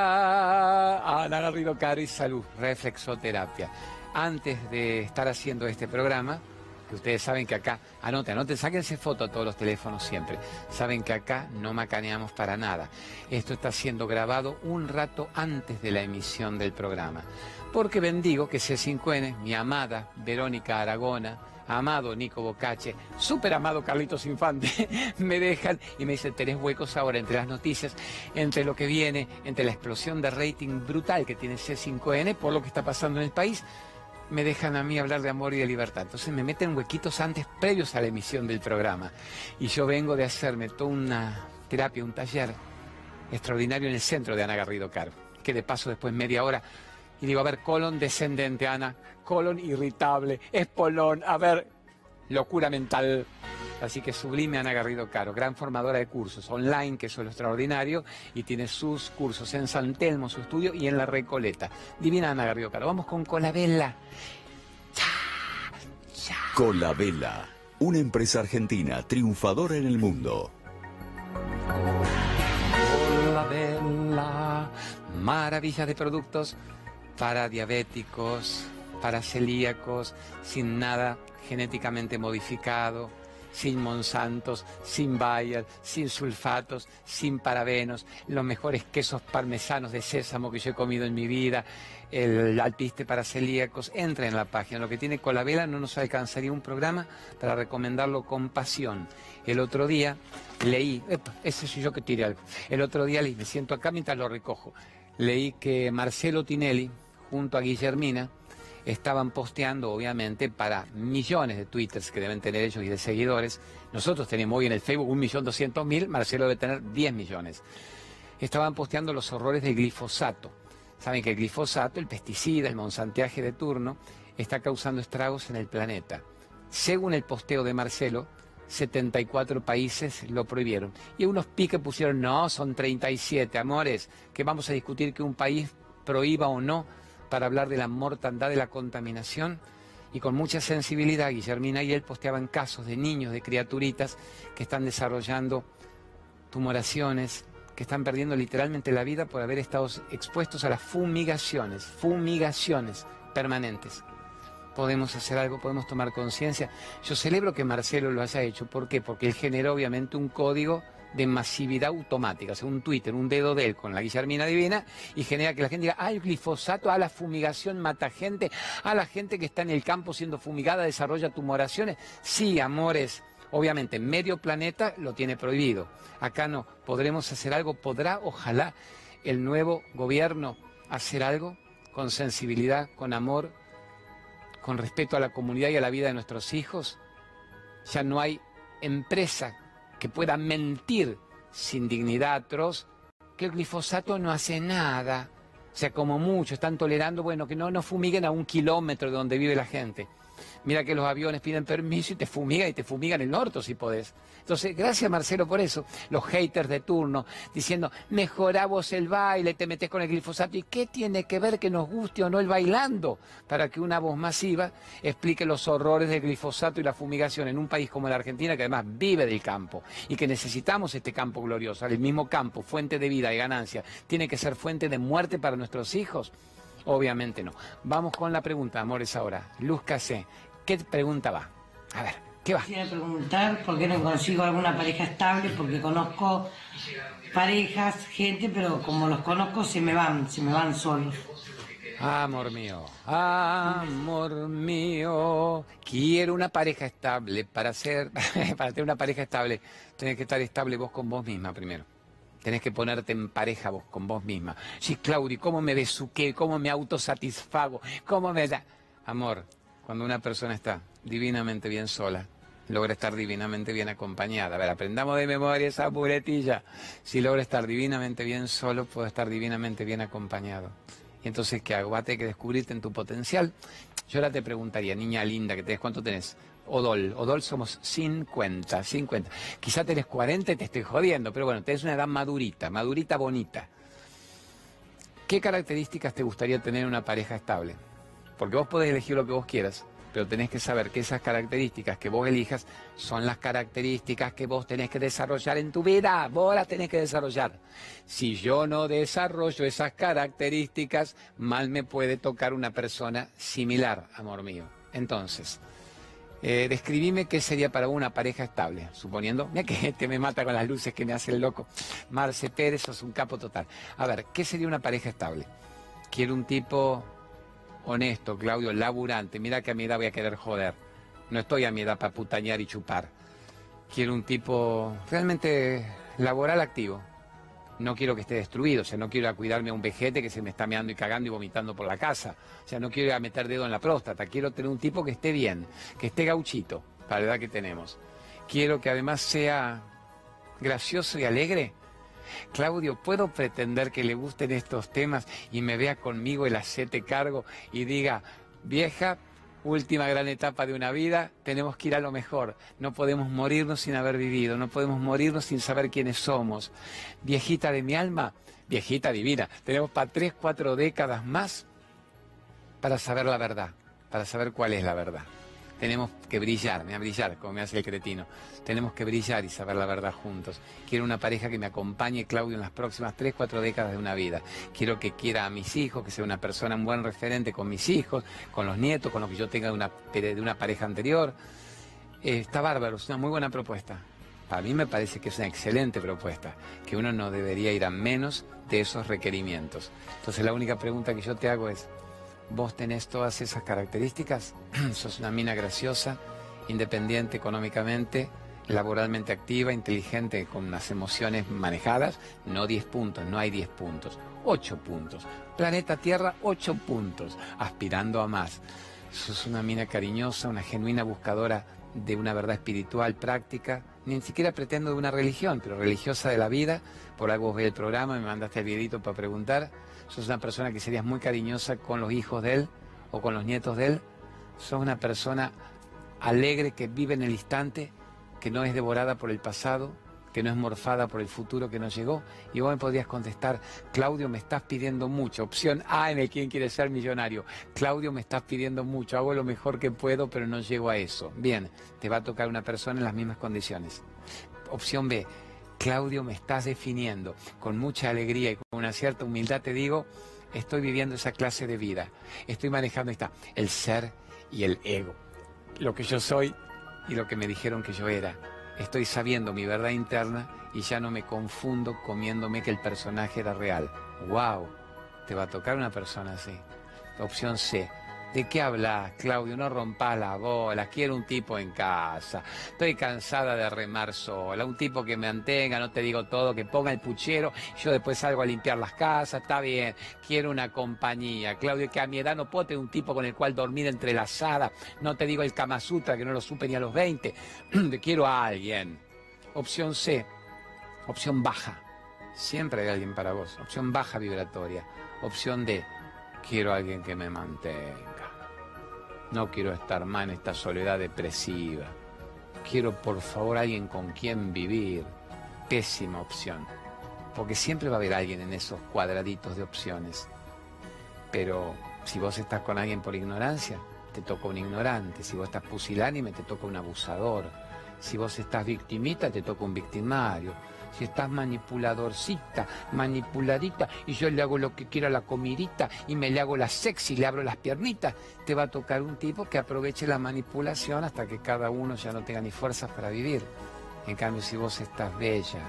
Speaker 1: Ana Garrido Caro y salud, reflexoterapia. Antes de estar haciendo este programa, que ustedes saben que acá, anoten, anoten, sáquense foto a todos los teléfonos siempre. Saben que acá no macaneamos para nada. Esto está siendo grabado un rato antes de la emisión del programa. Porque bendigo que C5N, mi amada Verónica Aragona, amado Nico Bocache, súper amado Carlitos Infante, me dejan y me dicen, tenés huecos ahora entre las noticias, entre lo que viene, entre la explosión de rating brutal que tiene C5N por lo que está pasando en el país me dejan a mí hablar de amor y de libertad. Entonces me meten huequitos antes, previos a la emisión del programa. Y yo vengo de hacerme toda una terapia, un taller extraordinario en el centro de Ana Garrido Caro. Que de paso después media hora y digo, a ver, colon descendente, Ana, colon irritable, espolón, a ver, locura mental. Así que Sublime Ana Garrido Caro, gran formadora de cursos online, que eso es lo extraordinario, y tiene sus cursos en San Telmo, su estudio, y en La Recoleta. Divina Ana Garrido Caro. Vamos con Colabella.
Speaker 2: Colabella, una empresa argentina triunfadora en el mundo.
Speaker 1: Colabella, maravillas de productos para diabéticos, para celíacos, sin nada genéticamente modificado, sin Monsantos, sin Bayer, sin sulfatos, sin parabenos, los mejores quesos parmesanos de sésamo que yo he comido en mi vida, el alpiste para celíacos, entra en la página. Lo que tiene Colabela no nos alcanzaría un programa para recomendarlo con pasión. El otro día leí, ese soy yo que tiré algo, el otro día leí, me siento acá mientras lo recojo, leí que Marcelo Tinelli, junto a Guillermina, estaban posteando, obviamente, para millones de twitters que deben tener ellos y de seguidores. Nosotros tenemos hoy en el Facebook un millón doscientos mil, Marcelo debe tener 10 millones. Estaban posteando los horrores del glifosato. Saben que el glifosato, el pesticida, el monsanteaje de turno, está causando estragos en el planeta. Según el posteo de Marcelo, 74 países lo prohibieron. Y unos piques pusieron, no, son 37, amores, que vamos a discutir que un país prohíba o no para hablar de la mortandad de la contaminación y con mucha sensibilidad Guillermina y él posteaban casos de niños, de criaturitas que están desarrollando tumoraciones, que están perdiendo literalmente la vida por haber estado expuestos a las fumigaciones, fumigaciones permanentes. Podemos hacer algo, podemos tomar conciencia. Yo celebro que Marcelo lo haya hecho. ¿Por qué? Porque él generó obviamente un código de masividad automática, o sea, un Twitter, un dedo de él con la Guillermina Divina y genera que la gente diga, ah, el glifosato, ah, la fumigación mata gente, ah, la gente que está en el campo siendo fumigada desarrolla tumoraciones. Sí, amores, obviamente, medio planeta lo tiene prohibido. Acá no, podremos hacer algo, podrá, ojalá, el nuevo gobierno hacer algo con sensibilidad, con amor, con respeto a la comunidad y a la vida de nuestros hijos. Ya no hay empresa que pueda mentir sin dignidad atroz, que el glifosato no hace nada. O sea, como mucho, están tolerando, bueno, que no nos fumiguen a un kilómetro de donde vive la gente. Mira que los aviones piden permiso y te fumigan y te fumigan el norte si podés. Entonces, gracias Marcelo por eso. Los haters de turno diciendo, mejorá vos el baile, te metes con el glifosato. ¿Y qué tiene que ver que nos guste o no el bailando? Para que una voz masiva explique los horrores del glifosato y la fumigación en un país como la Argentina, que además vive del campo y que necesitamos este campo glorioso. El mismo campo, fuente de vida y ganancia, tiene que ser fuente de muerte para nuestros hijos. Obviamente no. Vamos con la pregunta, amores, ahora. Luz Casé, ¿qué pregunta va? A ver, ¿qué va?
Speaker 5: Quisiera preguntar por qué no consigo alguna pareja estable, porque conozco parejas, gente, pero como los conozco se me van, se me van solos.
Speaker 1: Amor mío, amor mío, quiero una pareja estable. Para ser, para tener una pareja estable, tienes que estar estable vos con vos misma primero. Tenés que ponerte en pareja vos con vos misma. Sí, Claudi, ¿cómo me besuqué? ¿Cómo me autosatisfago? ¿Cómo me da? Amor, cuando una persona está divinamente bien sola, logra estar divinamente bien acompañada. A ver, aprendamos de memoria esa puretilla. Si logra estar divinamente bien solo, puedo estar divinamente bien acompañado. Y entonces, ¿qué hago? Va a que descubrirte en tu potencial. Yo ahora te preguntaría, niña linda, que tenés, ¿cuánto tenés? Odol. Odol somos 50, 50. Quizá tenés 40 y te estoy jodiendo, pero bueno, tenés una edad madurita, madurita bonita. ¿Qué características te gustaría tener en una pareja estable? Porque vos podés elegir lo que vos quieras, pero tenés que saber que esas características que vos elijas son las características que vos tenés que desarrollar en tu vida. Vos las tenés que desarrollar. Si yo no desarrollo esas características, mal me puede tocar una persona similar, amor mío. Entonces, eh, describime qué sería para una pareja estable, suponiendo, mira que este me mata con las luces que me hace el loco. Marce Pérez, sos un capo total. A ver, ¿qué sería una pareja estable? Quiero un tipo honesto, Claudio, laburante. Mira que a mi edad voy a querer joder. No estoy a mi edad para putañar y chupar. Quiero un tipo realmente laboral activo, no quiero que esté destruido, o sea, no quiero a cuidarme a un vejete que se me está meando y cagando y vomitando por la casa, o sea, no quiero ir a meter dedo en la próstata, quiero tener un tipo que esté bien, que esté gauchito, para la edad que tenemos. Quiero que además sea gracioso y alegre. Claudio, ¿puedo pretender que le gusten estos temas y me vea conmigo el acete cargo y diga, vieja, última gran etapa de una vida, tenemos que ir a lo mejor. No podemos morirnos sin haber vivido, no podemos morirnos sin saber quiénes somos. Viejita de mi alma, viejita divina, tenemos para tres, cuatro décadas más para saber la verdad, para saber cuál es la verdad. Tenemos que brillar, me a brillar, como me hace el cretino. Tenemos que brillar y saber la verdad juntos. Quiero una pareja que me acompañe, Claudio, en las próximas tres, cuatro décadas de una vida. Quiero que quiera a mis hijos, que sea una persona, un buen referente con mis hijos, con los nietos, con los que yo tenga de una, de una pareja anterior. Eh, está bárbaro, es una muy buena propuesta. Para mí me parece que es una excelente propuesta, que uno no debería ir a menos de esos requerimientos. Entonces la única pregunta que yo te hago es, ¿vos tenés todas esas características? ¿Sos una mina graciosa, independiente económicamente, laboralmente activa, inteligente, con unas emociones manejadas? No 10 puntos, no hay 10 puntos, 8 puntos. Planeta Tierra, 8 puntos, aspirando a más. Sos una mina cariñosa, una genuina buscadora de una verdad espiritual práctica, ni siquiera pretendo de una religión, pero religiosa de la vida, por algo ve el programa, me mandaste el videito para preguntar, sos una persona que serías muy cariñosa con los hijos de él o con los nietos de él, sos una persona alegre que vive en el instante, que no es devorada por el pasado, que no es morfada por el futuro que no llegó. Y vos me podrías contestar, Claudio, me estás pidiendo mucho. Opción A en el quien quiere ser millonario. Claudio, me estás pidiendo mucho. Hago lo mejor que puedo, pero no llego a eso. Bien, te va a tocar una persona en las mismas condiciones. Opción B, Claudio, me estás definiendo. Con mucha alegría y con una cierta humildad te digo, estoy viviendo esa clase de vida. Estoy manejando esta, el ser y el ego. Lo que yo soy y lo que me dijeron que yo era estoy sabiendo mi verdad interna y ya no me confundo comiéndome que el personaje era real. ¡Wow! Te va a tocar una persona así. Opción C. ¿De qué hablas, Claudio? No rompas la bola. Quiero un tipo en casa. Estoy cansada de remar sola. Un tipo que me mantenga, no te digo todo, que ponga el puchero. Yo después salgo a limpiar las casas. Está bien. Quiero una compañía. Claudio, que a mi edad no puedo tener un tipo con el cual dormir entrelazada. No te digo el Kama Sutra, que no lo supe ni a los 20. Quiero a alguien. Opción C. Opción baja. Siempre hay alguien para vos. Opción baja vibratoria. Opción D. Quiero a alguien que me mantenga. No quiero estar más en esta soledad depresiva. Quiero por favor alguien con quien vivir. Pésima opción. Porque siempre va a haber alguien en esos cuadraditos de opciones. Pero si vos estás con alguien por ignorancia, te toca un ignorante. Si vos estás pusilánime, te toca un abusador. Si vos estás victimita, te toca un victimario si estás manipuladorcita, manipuladita, y yo le hago lo que quiera a la comidita y me le hago la sexy, le abro las piernitas, te va a tocar un tipo que aproveche la manipulación hasta que cada uno ya no tenga ni fuerzas para vivir. En cambio, si vos estás bella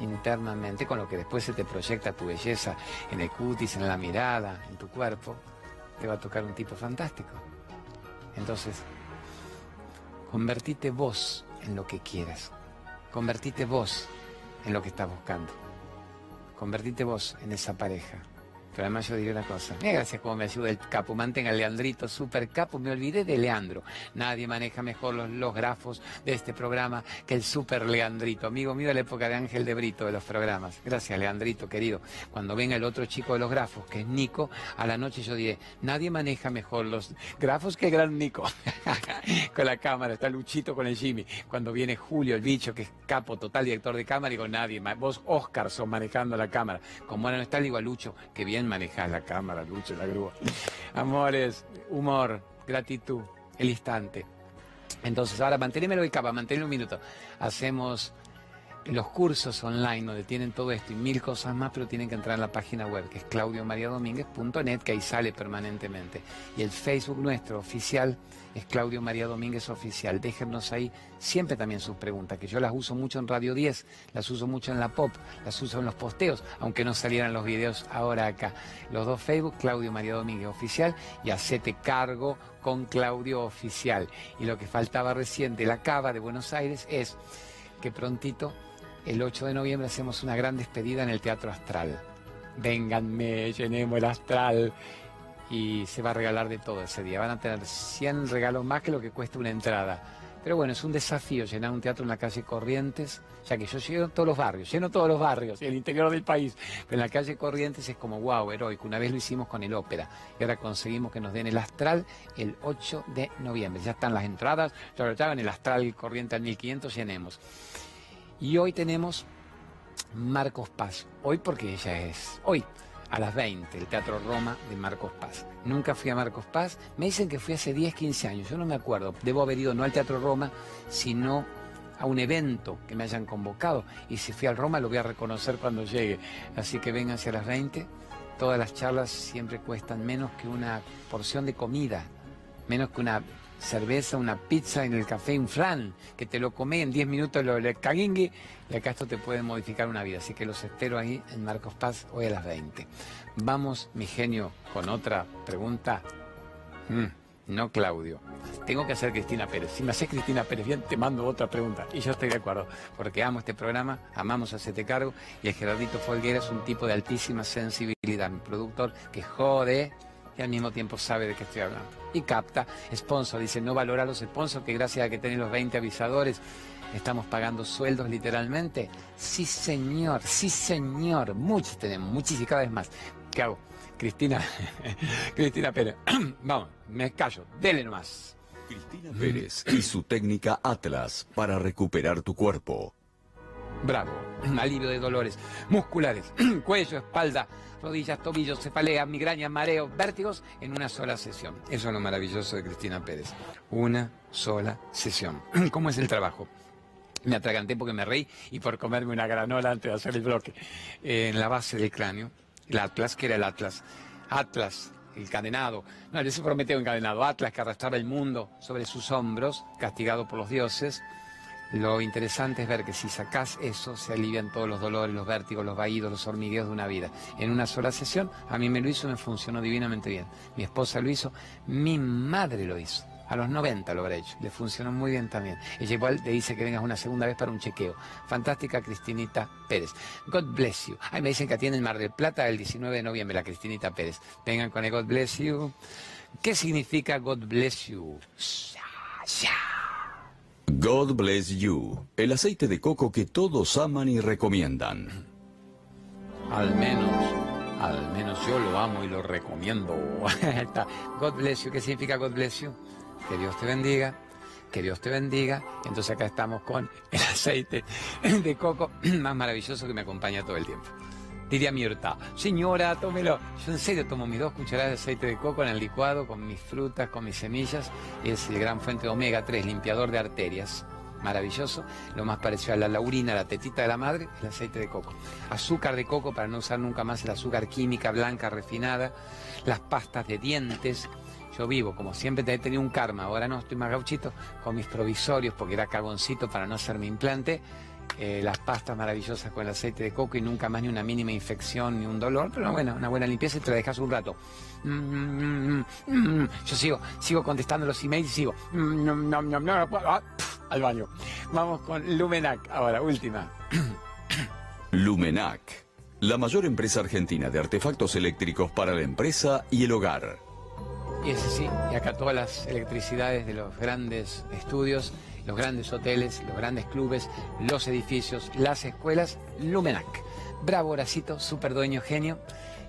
Speaker 1: internamente, con lo que después se te proyecta tu belleza en el cutis, en la mirada, en tu cuerpo, te va a tocar un tipo fantástico. Entonces, convertite vos en lo que quieras. Convertite vos en lo que estás buscando. Convertite vos en esa pareja. Pero además yo diré una cosa. Gracias como me ayuda el capo. Mantenga Leandrito, super capo. Me olvidé de Leandro. Nadie maneja mejor los, grafos de este programa que el super Leandrito. Amigo mío de la época de Ángel de Brito de los programas. Gracias, Leandrito, querido. Cuando venga el otro chico de los grafos, que es Nico, a la noche yo diré, nadie maneja mejor los grafos que el gran Nico. con la cámara, está Luchito con el Jimmy. Cuando viene Julio, el bicho, que es capo, total director de cámara, digo, nadie. Vos, Oscar, son manejando la cámara. Como ahora no está, digo a Lucho, que bien manejas la cámara, Lucho, la grúa. Amores, humor, gratitud, el instante. Entonces, ahora manténemelo y capa, manténlo un minuto. Hacemos los cursos online donde tienen todo esto y mil cosas más, pero tienen que entrar en la página web que es claudiomariadomínguez.net, que ahí sale permanentemente. Y el Facebook nuestro oficial es Claudio María Domínguez Oficial. Déjenos ahí siempre también sus preguntas, que yo las uso mucho en Radio 10, las uso mucho en la pop, las uso en los posteos, aunque no salieran los videos ahora acá. Los dos Facebook, Claudio María Domínguez Oficial y Hacete Cargo con Claudio Oficial. Y lo que faltaba recién de la Cava de Buenos Aires es que prontito el 8 de noviembre hacemos una gran despedida en el Teatro Astral. Vénganme, llenemos el Astral. Y se va a regalar de todo ese día. Van a tener 100 regalos más que lo que cuesta una entrada. Pero bueno, es un desafío llenar un teatro en la calle Corrientes, ya que yo lleno todos los barrios, lleno todos los barrios, y el interior del país. Pero en la calle Corrientes es como wow, heroico. Una vez lo hicimos con el ópera y ahora conseguimos que nos den el astral el 8 de noviembre. Ya están las entradas, ya en el astral Corriente al 1500 llenemos. Y hoy tenemos Marcos Paz. Hoy porque ella es. Hoy. a las 20, el Teatro Roma de Marcos Paz. Nunca fui a Marcos Paz, me dicen que fui hace 10, 15 años, yo no me acuerdo, debo haber ido no al Teatro Roma, sino a un evento que me hayan convocado y si fui al Roma lo voy a reconocer cuando llegue. Así que vengan hacia las 20, todas las charlas siempre cuestan menos que una porción de comida, menos que una cerveza, una pizza en el café un flan, que te lo comé en 10 minutos lo le caguingui, y acá esto te puede modificar una vida. Así que los espero ahí en Marcos Paz hoy a las 20. Vamos, mi genio, con otra pregunta. Mm, no, Claudio. Tengo que hacer Cristina Pérez. Si me haces Cristina Pérez bien, te mando otra pregunta. Y yo estoy de acuerdo, porque amo este programa, amamos Hacete Cargo, y el Gerardito Folguera es un tipo de altísima sensibilidad, mi productor que jode y al mismo tiempo sabe de qué estoy hablando. Y capta, sponsor, dice, no valora los sponsors, que gracias a que tienen los 20 avisadores, estamos pagando sueldos literalmente. Sí, señor, sí, señor, muchos tenemos, muchísimos, cada vez más. ¿Qué hago? Cristina, Cristina Pérez, vamos, me callo, dele nomás.
Speaker 2: Cristina Pérez y su técnica Atlas para recuperar tu cuerpo.
Speaker 1: Bravo, alivio de dolores musculares, cuello, espalda, rodillas, tobillos, cefalea, migraña, mareo, vértigos en una sola sesión. Eso es lo maravilloso de Cristina Pérez. Una sola sesión. ¿Cómo es el trabajo? Me atraganté porque me reí y por comerme una granola antes de hacer el bloque. en la base del cráneo, el Atlas, que era el Atlas. Atlas, el cadenado. No, ese Prometeo encadenado. Atlas que arrastraba el mundo sobre sus hombros, castigado por los dioses. Lo interesante es ver que si sacás eso, se alivian todos los dolores, los vértigos, los vaídos, los hormigueos de una vida. En una sola sesión, a mí me lo hizo, me funcionó divinamente bien. Mi esposa lo hizo, mi madre lo hizo. A los 90 lo habrá hecho, le funcionó muy bien también. Ella igual te dice que vengas una segunda vez para un chequeo. Fantástica Cristinita Pérez. God bless you. Ay, me dicen que atiende en Mar del Plata el 19 de noviembre, la Cristinita Pérez. Vengan con el God bless you. ¿Qué significa God bless you?
Speaker 2: God bless you, el aceite de coco que todos aman y recomiendan.
Speaker 1: Al menos, al menos yo lo amo y lo recomiendo. God bless you, ¿qué significa God bless you? Que Dios te bendiga, que Dios te bendiga. Entonces acá estamos con el aceite de coco más maravilloso que me acompaña todo el tiempo. Diría Mirta, señora, tómelo. Yo en serio tomo mis dos cucharadas de aceite de coco en el licuado con mis frutas, con mis semillas. Es el gran fuente de omega 3, limpiador de arterias. Maravilloso. Lo más parecido a la laurina, la tetita de la madre, el aceite de coco. Azúcar de coco para no usar nunca más el azúcar química blanca refinada. Las pastas de dientes. Yo vivo, como siempre he tenido un karma, ahora no estoy más gauchito, con mis provisorios porque era cagoncito para no hacer mi implante eh, las pastas maravillosas con el aceite de coco y nunca más ni una mínima infección ni un dolor, pero bueno, una buena limpieza y te la dejas un rato. Mm, mm, mm, Yo sigo, sigo contestando los emails y sigo ah, al baño. Vamos con Lumenac ahora, última.
Speaker 2: Lumenac, la mayor empresa argentina de artefactos eléctricos para la empresa y el hogar.
Speaker 1: Y ese sí, y acá todas las electricidades de los grandes estudios los grandes hoteles, los grandes clubes, los edificios, las escuelas, Lumenac. Bravo Horacito, súper dueño, genio.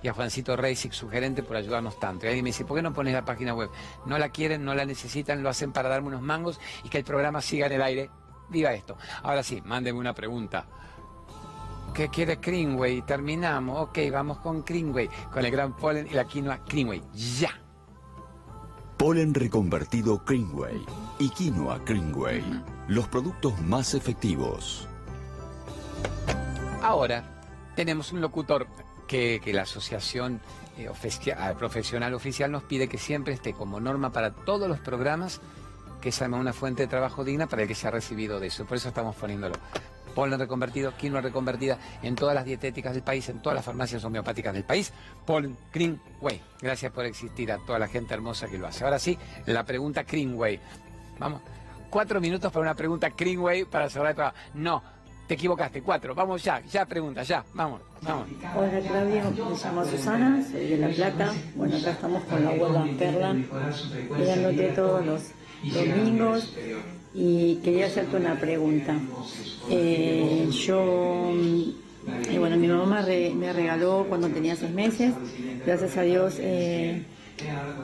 Speaker 1: Y a Juancito Reisig, su gerente, por ayudarnos tanto. Y alguien me dice, ¿por qué no pones la página web? No la quieren, no la necesitan, lo hacen para darme unos mangos y que el programa siga en el aire. Diga esto. Ahora sí, mándeme una pregunta. ¿Qué quiere Greenway? Terminamos. Ok, vamos con Greenway, con el gran polen y la quinoa Greenway. ¡Ya!
Speaker 2: Polen reconvertido Greenway y quinoa Greenway, los productos más efectivos.
Speaker 1: Ahora tenemos un locutor que, la asociación eh, ah, profesional oficial nos pide que siempre esté como norma para todos los programas que sea una fuente de trabajo digna para el que se ha recibido de eso. Por eso estamos poniéndolo polen reconvertido, quinoa reconvertida en todas las dietéticas del país, en todas las farmacias homeopáticas del país. Polen Greenway. Gracias por existir a toda la gente hermosa que lo hace. Ahora sí, la pregunta Greenway. Vamos, cuatro minutos para una pregunta Greenway para cerrar el programa. No, te equivocaste, cuatro. Vamos ya, ya pregunta, ya, vamos, vamos.
Speaker 6: Hola Claudia, me llamo Susana, soy de La Plata. Bueno, acá estamos con la abuela Perla, mirándote todos los domingos y quería hacerte una pregunta. Eh, yo, eh, bueno, mi mamá me regaló cuando tenía seis meses, gracias a Dios eh,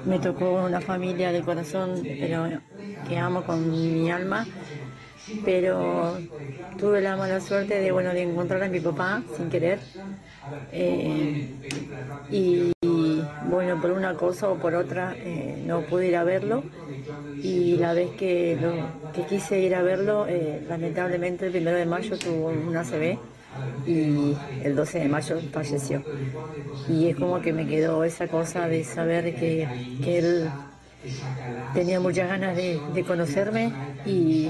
Speaker 6: me tocó una familia de corazón, pero que amo con mi alma. pero tuve la mala suerte de, bueno, de encontrar a mi papá sin querer. Eh, y bueno, por una cosa o por otra eh, no pude ir a verlo y la vez que, que quise ir a verlo, eh, lamentablemente el primero de mayo tuvo una ACV y el 12 de mayo falleció. Y es como que me quedó esa cosa de saber que, él tenía muchas ganas de, conocerme y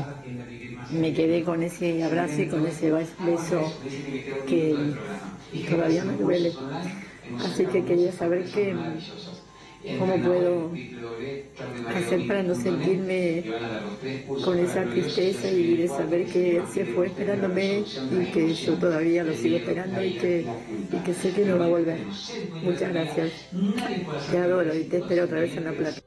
Speaker 6: me quedé con ese abrazo y con ese beso que todavía me duele. Así que quería saber que, cómo puedo hacer para no sentirme con esa tristeza y de saber que él se fue esperándome y que yo todavía lo sigo esperando y que, que sé que no va a volver. Muchas gracias. Te adoro y te espero otra vez en La Plata.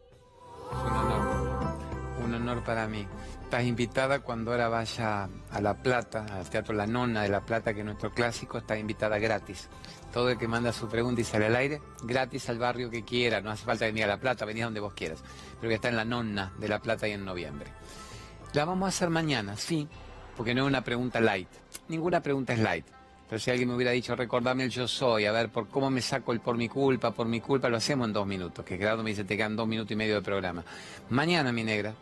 Speaker 1: Un honor para mí. Estás invitada cuando ahora vaya a La Plata, al Teatro La Nona de La Plata, que es nuestro clásico, estás invitada gratis todo el que manda su pregunta y sale al aire, gratis al barrio que quiera, no hace falta venir a La Plata, venir donde vos quieras, pero que está en la nonna de La Plata y en noviembre. La vamos a hacer mañana, sí, porque no es una pregunta light, ninguna pregunta es light. Pero si alguien me hubiera dicho, recordame el yo soy, a ver, por cómo me saco el por mi culpa, por mi culpa, lo hacemos en dos minutos, que Gerardo me dice, te quedan dos minutos y medio de programa. Mañana, mi negra,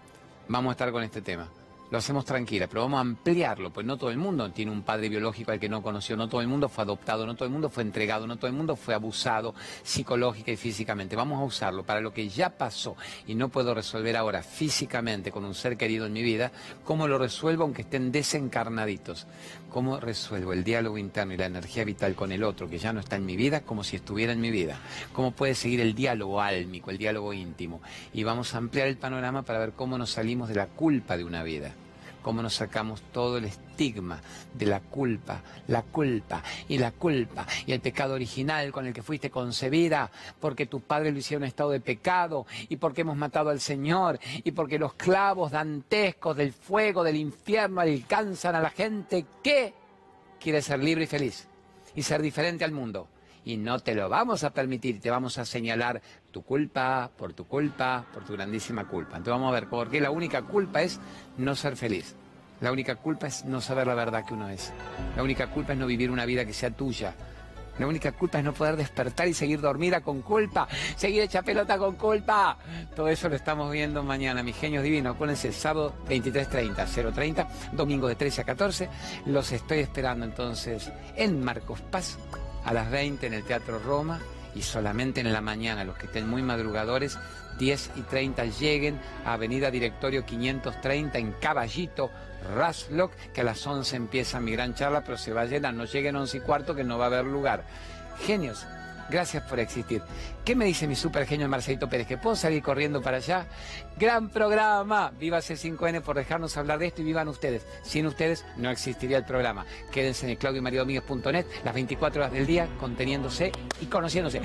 Speaker 1: vamos a estar con este tema lo hacemos tranquila, pero vamos a ampliarlo, pues no todo el mundo tiene un padre biológico al que no conoció, no todo el mundo fue adoptado, no todo el mundo fue entregado, no todo el mundo fue abusado psicológica y físicamente. Vamos a usarlo para lo que ya pasó y no puedo resolver ahora físicamente con un ser querido en mi vida, ¿cómo lo resuelvo aunque estén desencarnaditos? ¿Cómo resuelvo el diálogo interno y la energía vital con el otro que ya no está en mi vida como si estuviera en mi vida? ¿Cómo puede seguir el diálogo álmico, el diálogo íntimo? Y vamos a ampliar el panorama para ver cómo nos salimos de la culpa de una vida cómo nos sacamos todo el estigma de la culpa, la culpa y la culpa y el pecado original con el que fuiste concebida, porque tus padres lo hicieron en estado de pecado y porque hemos matado al Señor y porque los clavos dantescos del fuego del infierno alcanzan a la gente que quiere ser libre y feliz y ser diferente al mundo y no te lo vamos a permitir, te vamos a señalar tu culpa, por tu culpa, por tu grandísima culpa. Entonces vamos a ver, porque la única culpa es no ser feliz. La única culpa es no saber la verdad que uno es. La única culpa es no vivir una vida que sea tuya. La única culpa es no poder despertar y seguir dormida con culpa, seguir hecha pelota con culpa. Todo eso lo estamos viendo mañana, mis genios divinos. Acuérdense, sábado 23.30, 0.30, domingo de 13 a 14. Los estoy esperando entonces en Marcos Paz a las 20 en el Teatro Roma y solamente en la mañana, los que estén muy madrugadores, 10 y 30 lleguen a Avenida Directorio 530 en Caballito, Raslock, que a las 11 empieza mi gran charla, pero se va a llenar, no lleguen 11 y cuarto que no va a haber lugar. Genios, Gracias por existir. ¿Qué me dice mi super genio Marcelito Pérez? ¿Que puedo salir corriendo para allá? Gran programa. Viva C5N por dejarnos hablar de esto y vivan ustedes. Sin ustedes no existiría el programa. Quédense en el las 24 horas del día conteniéndose y conociéndose.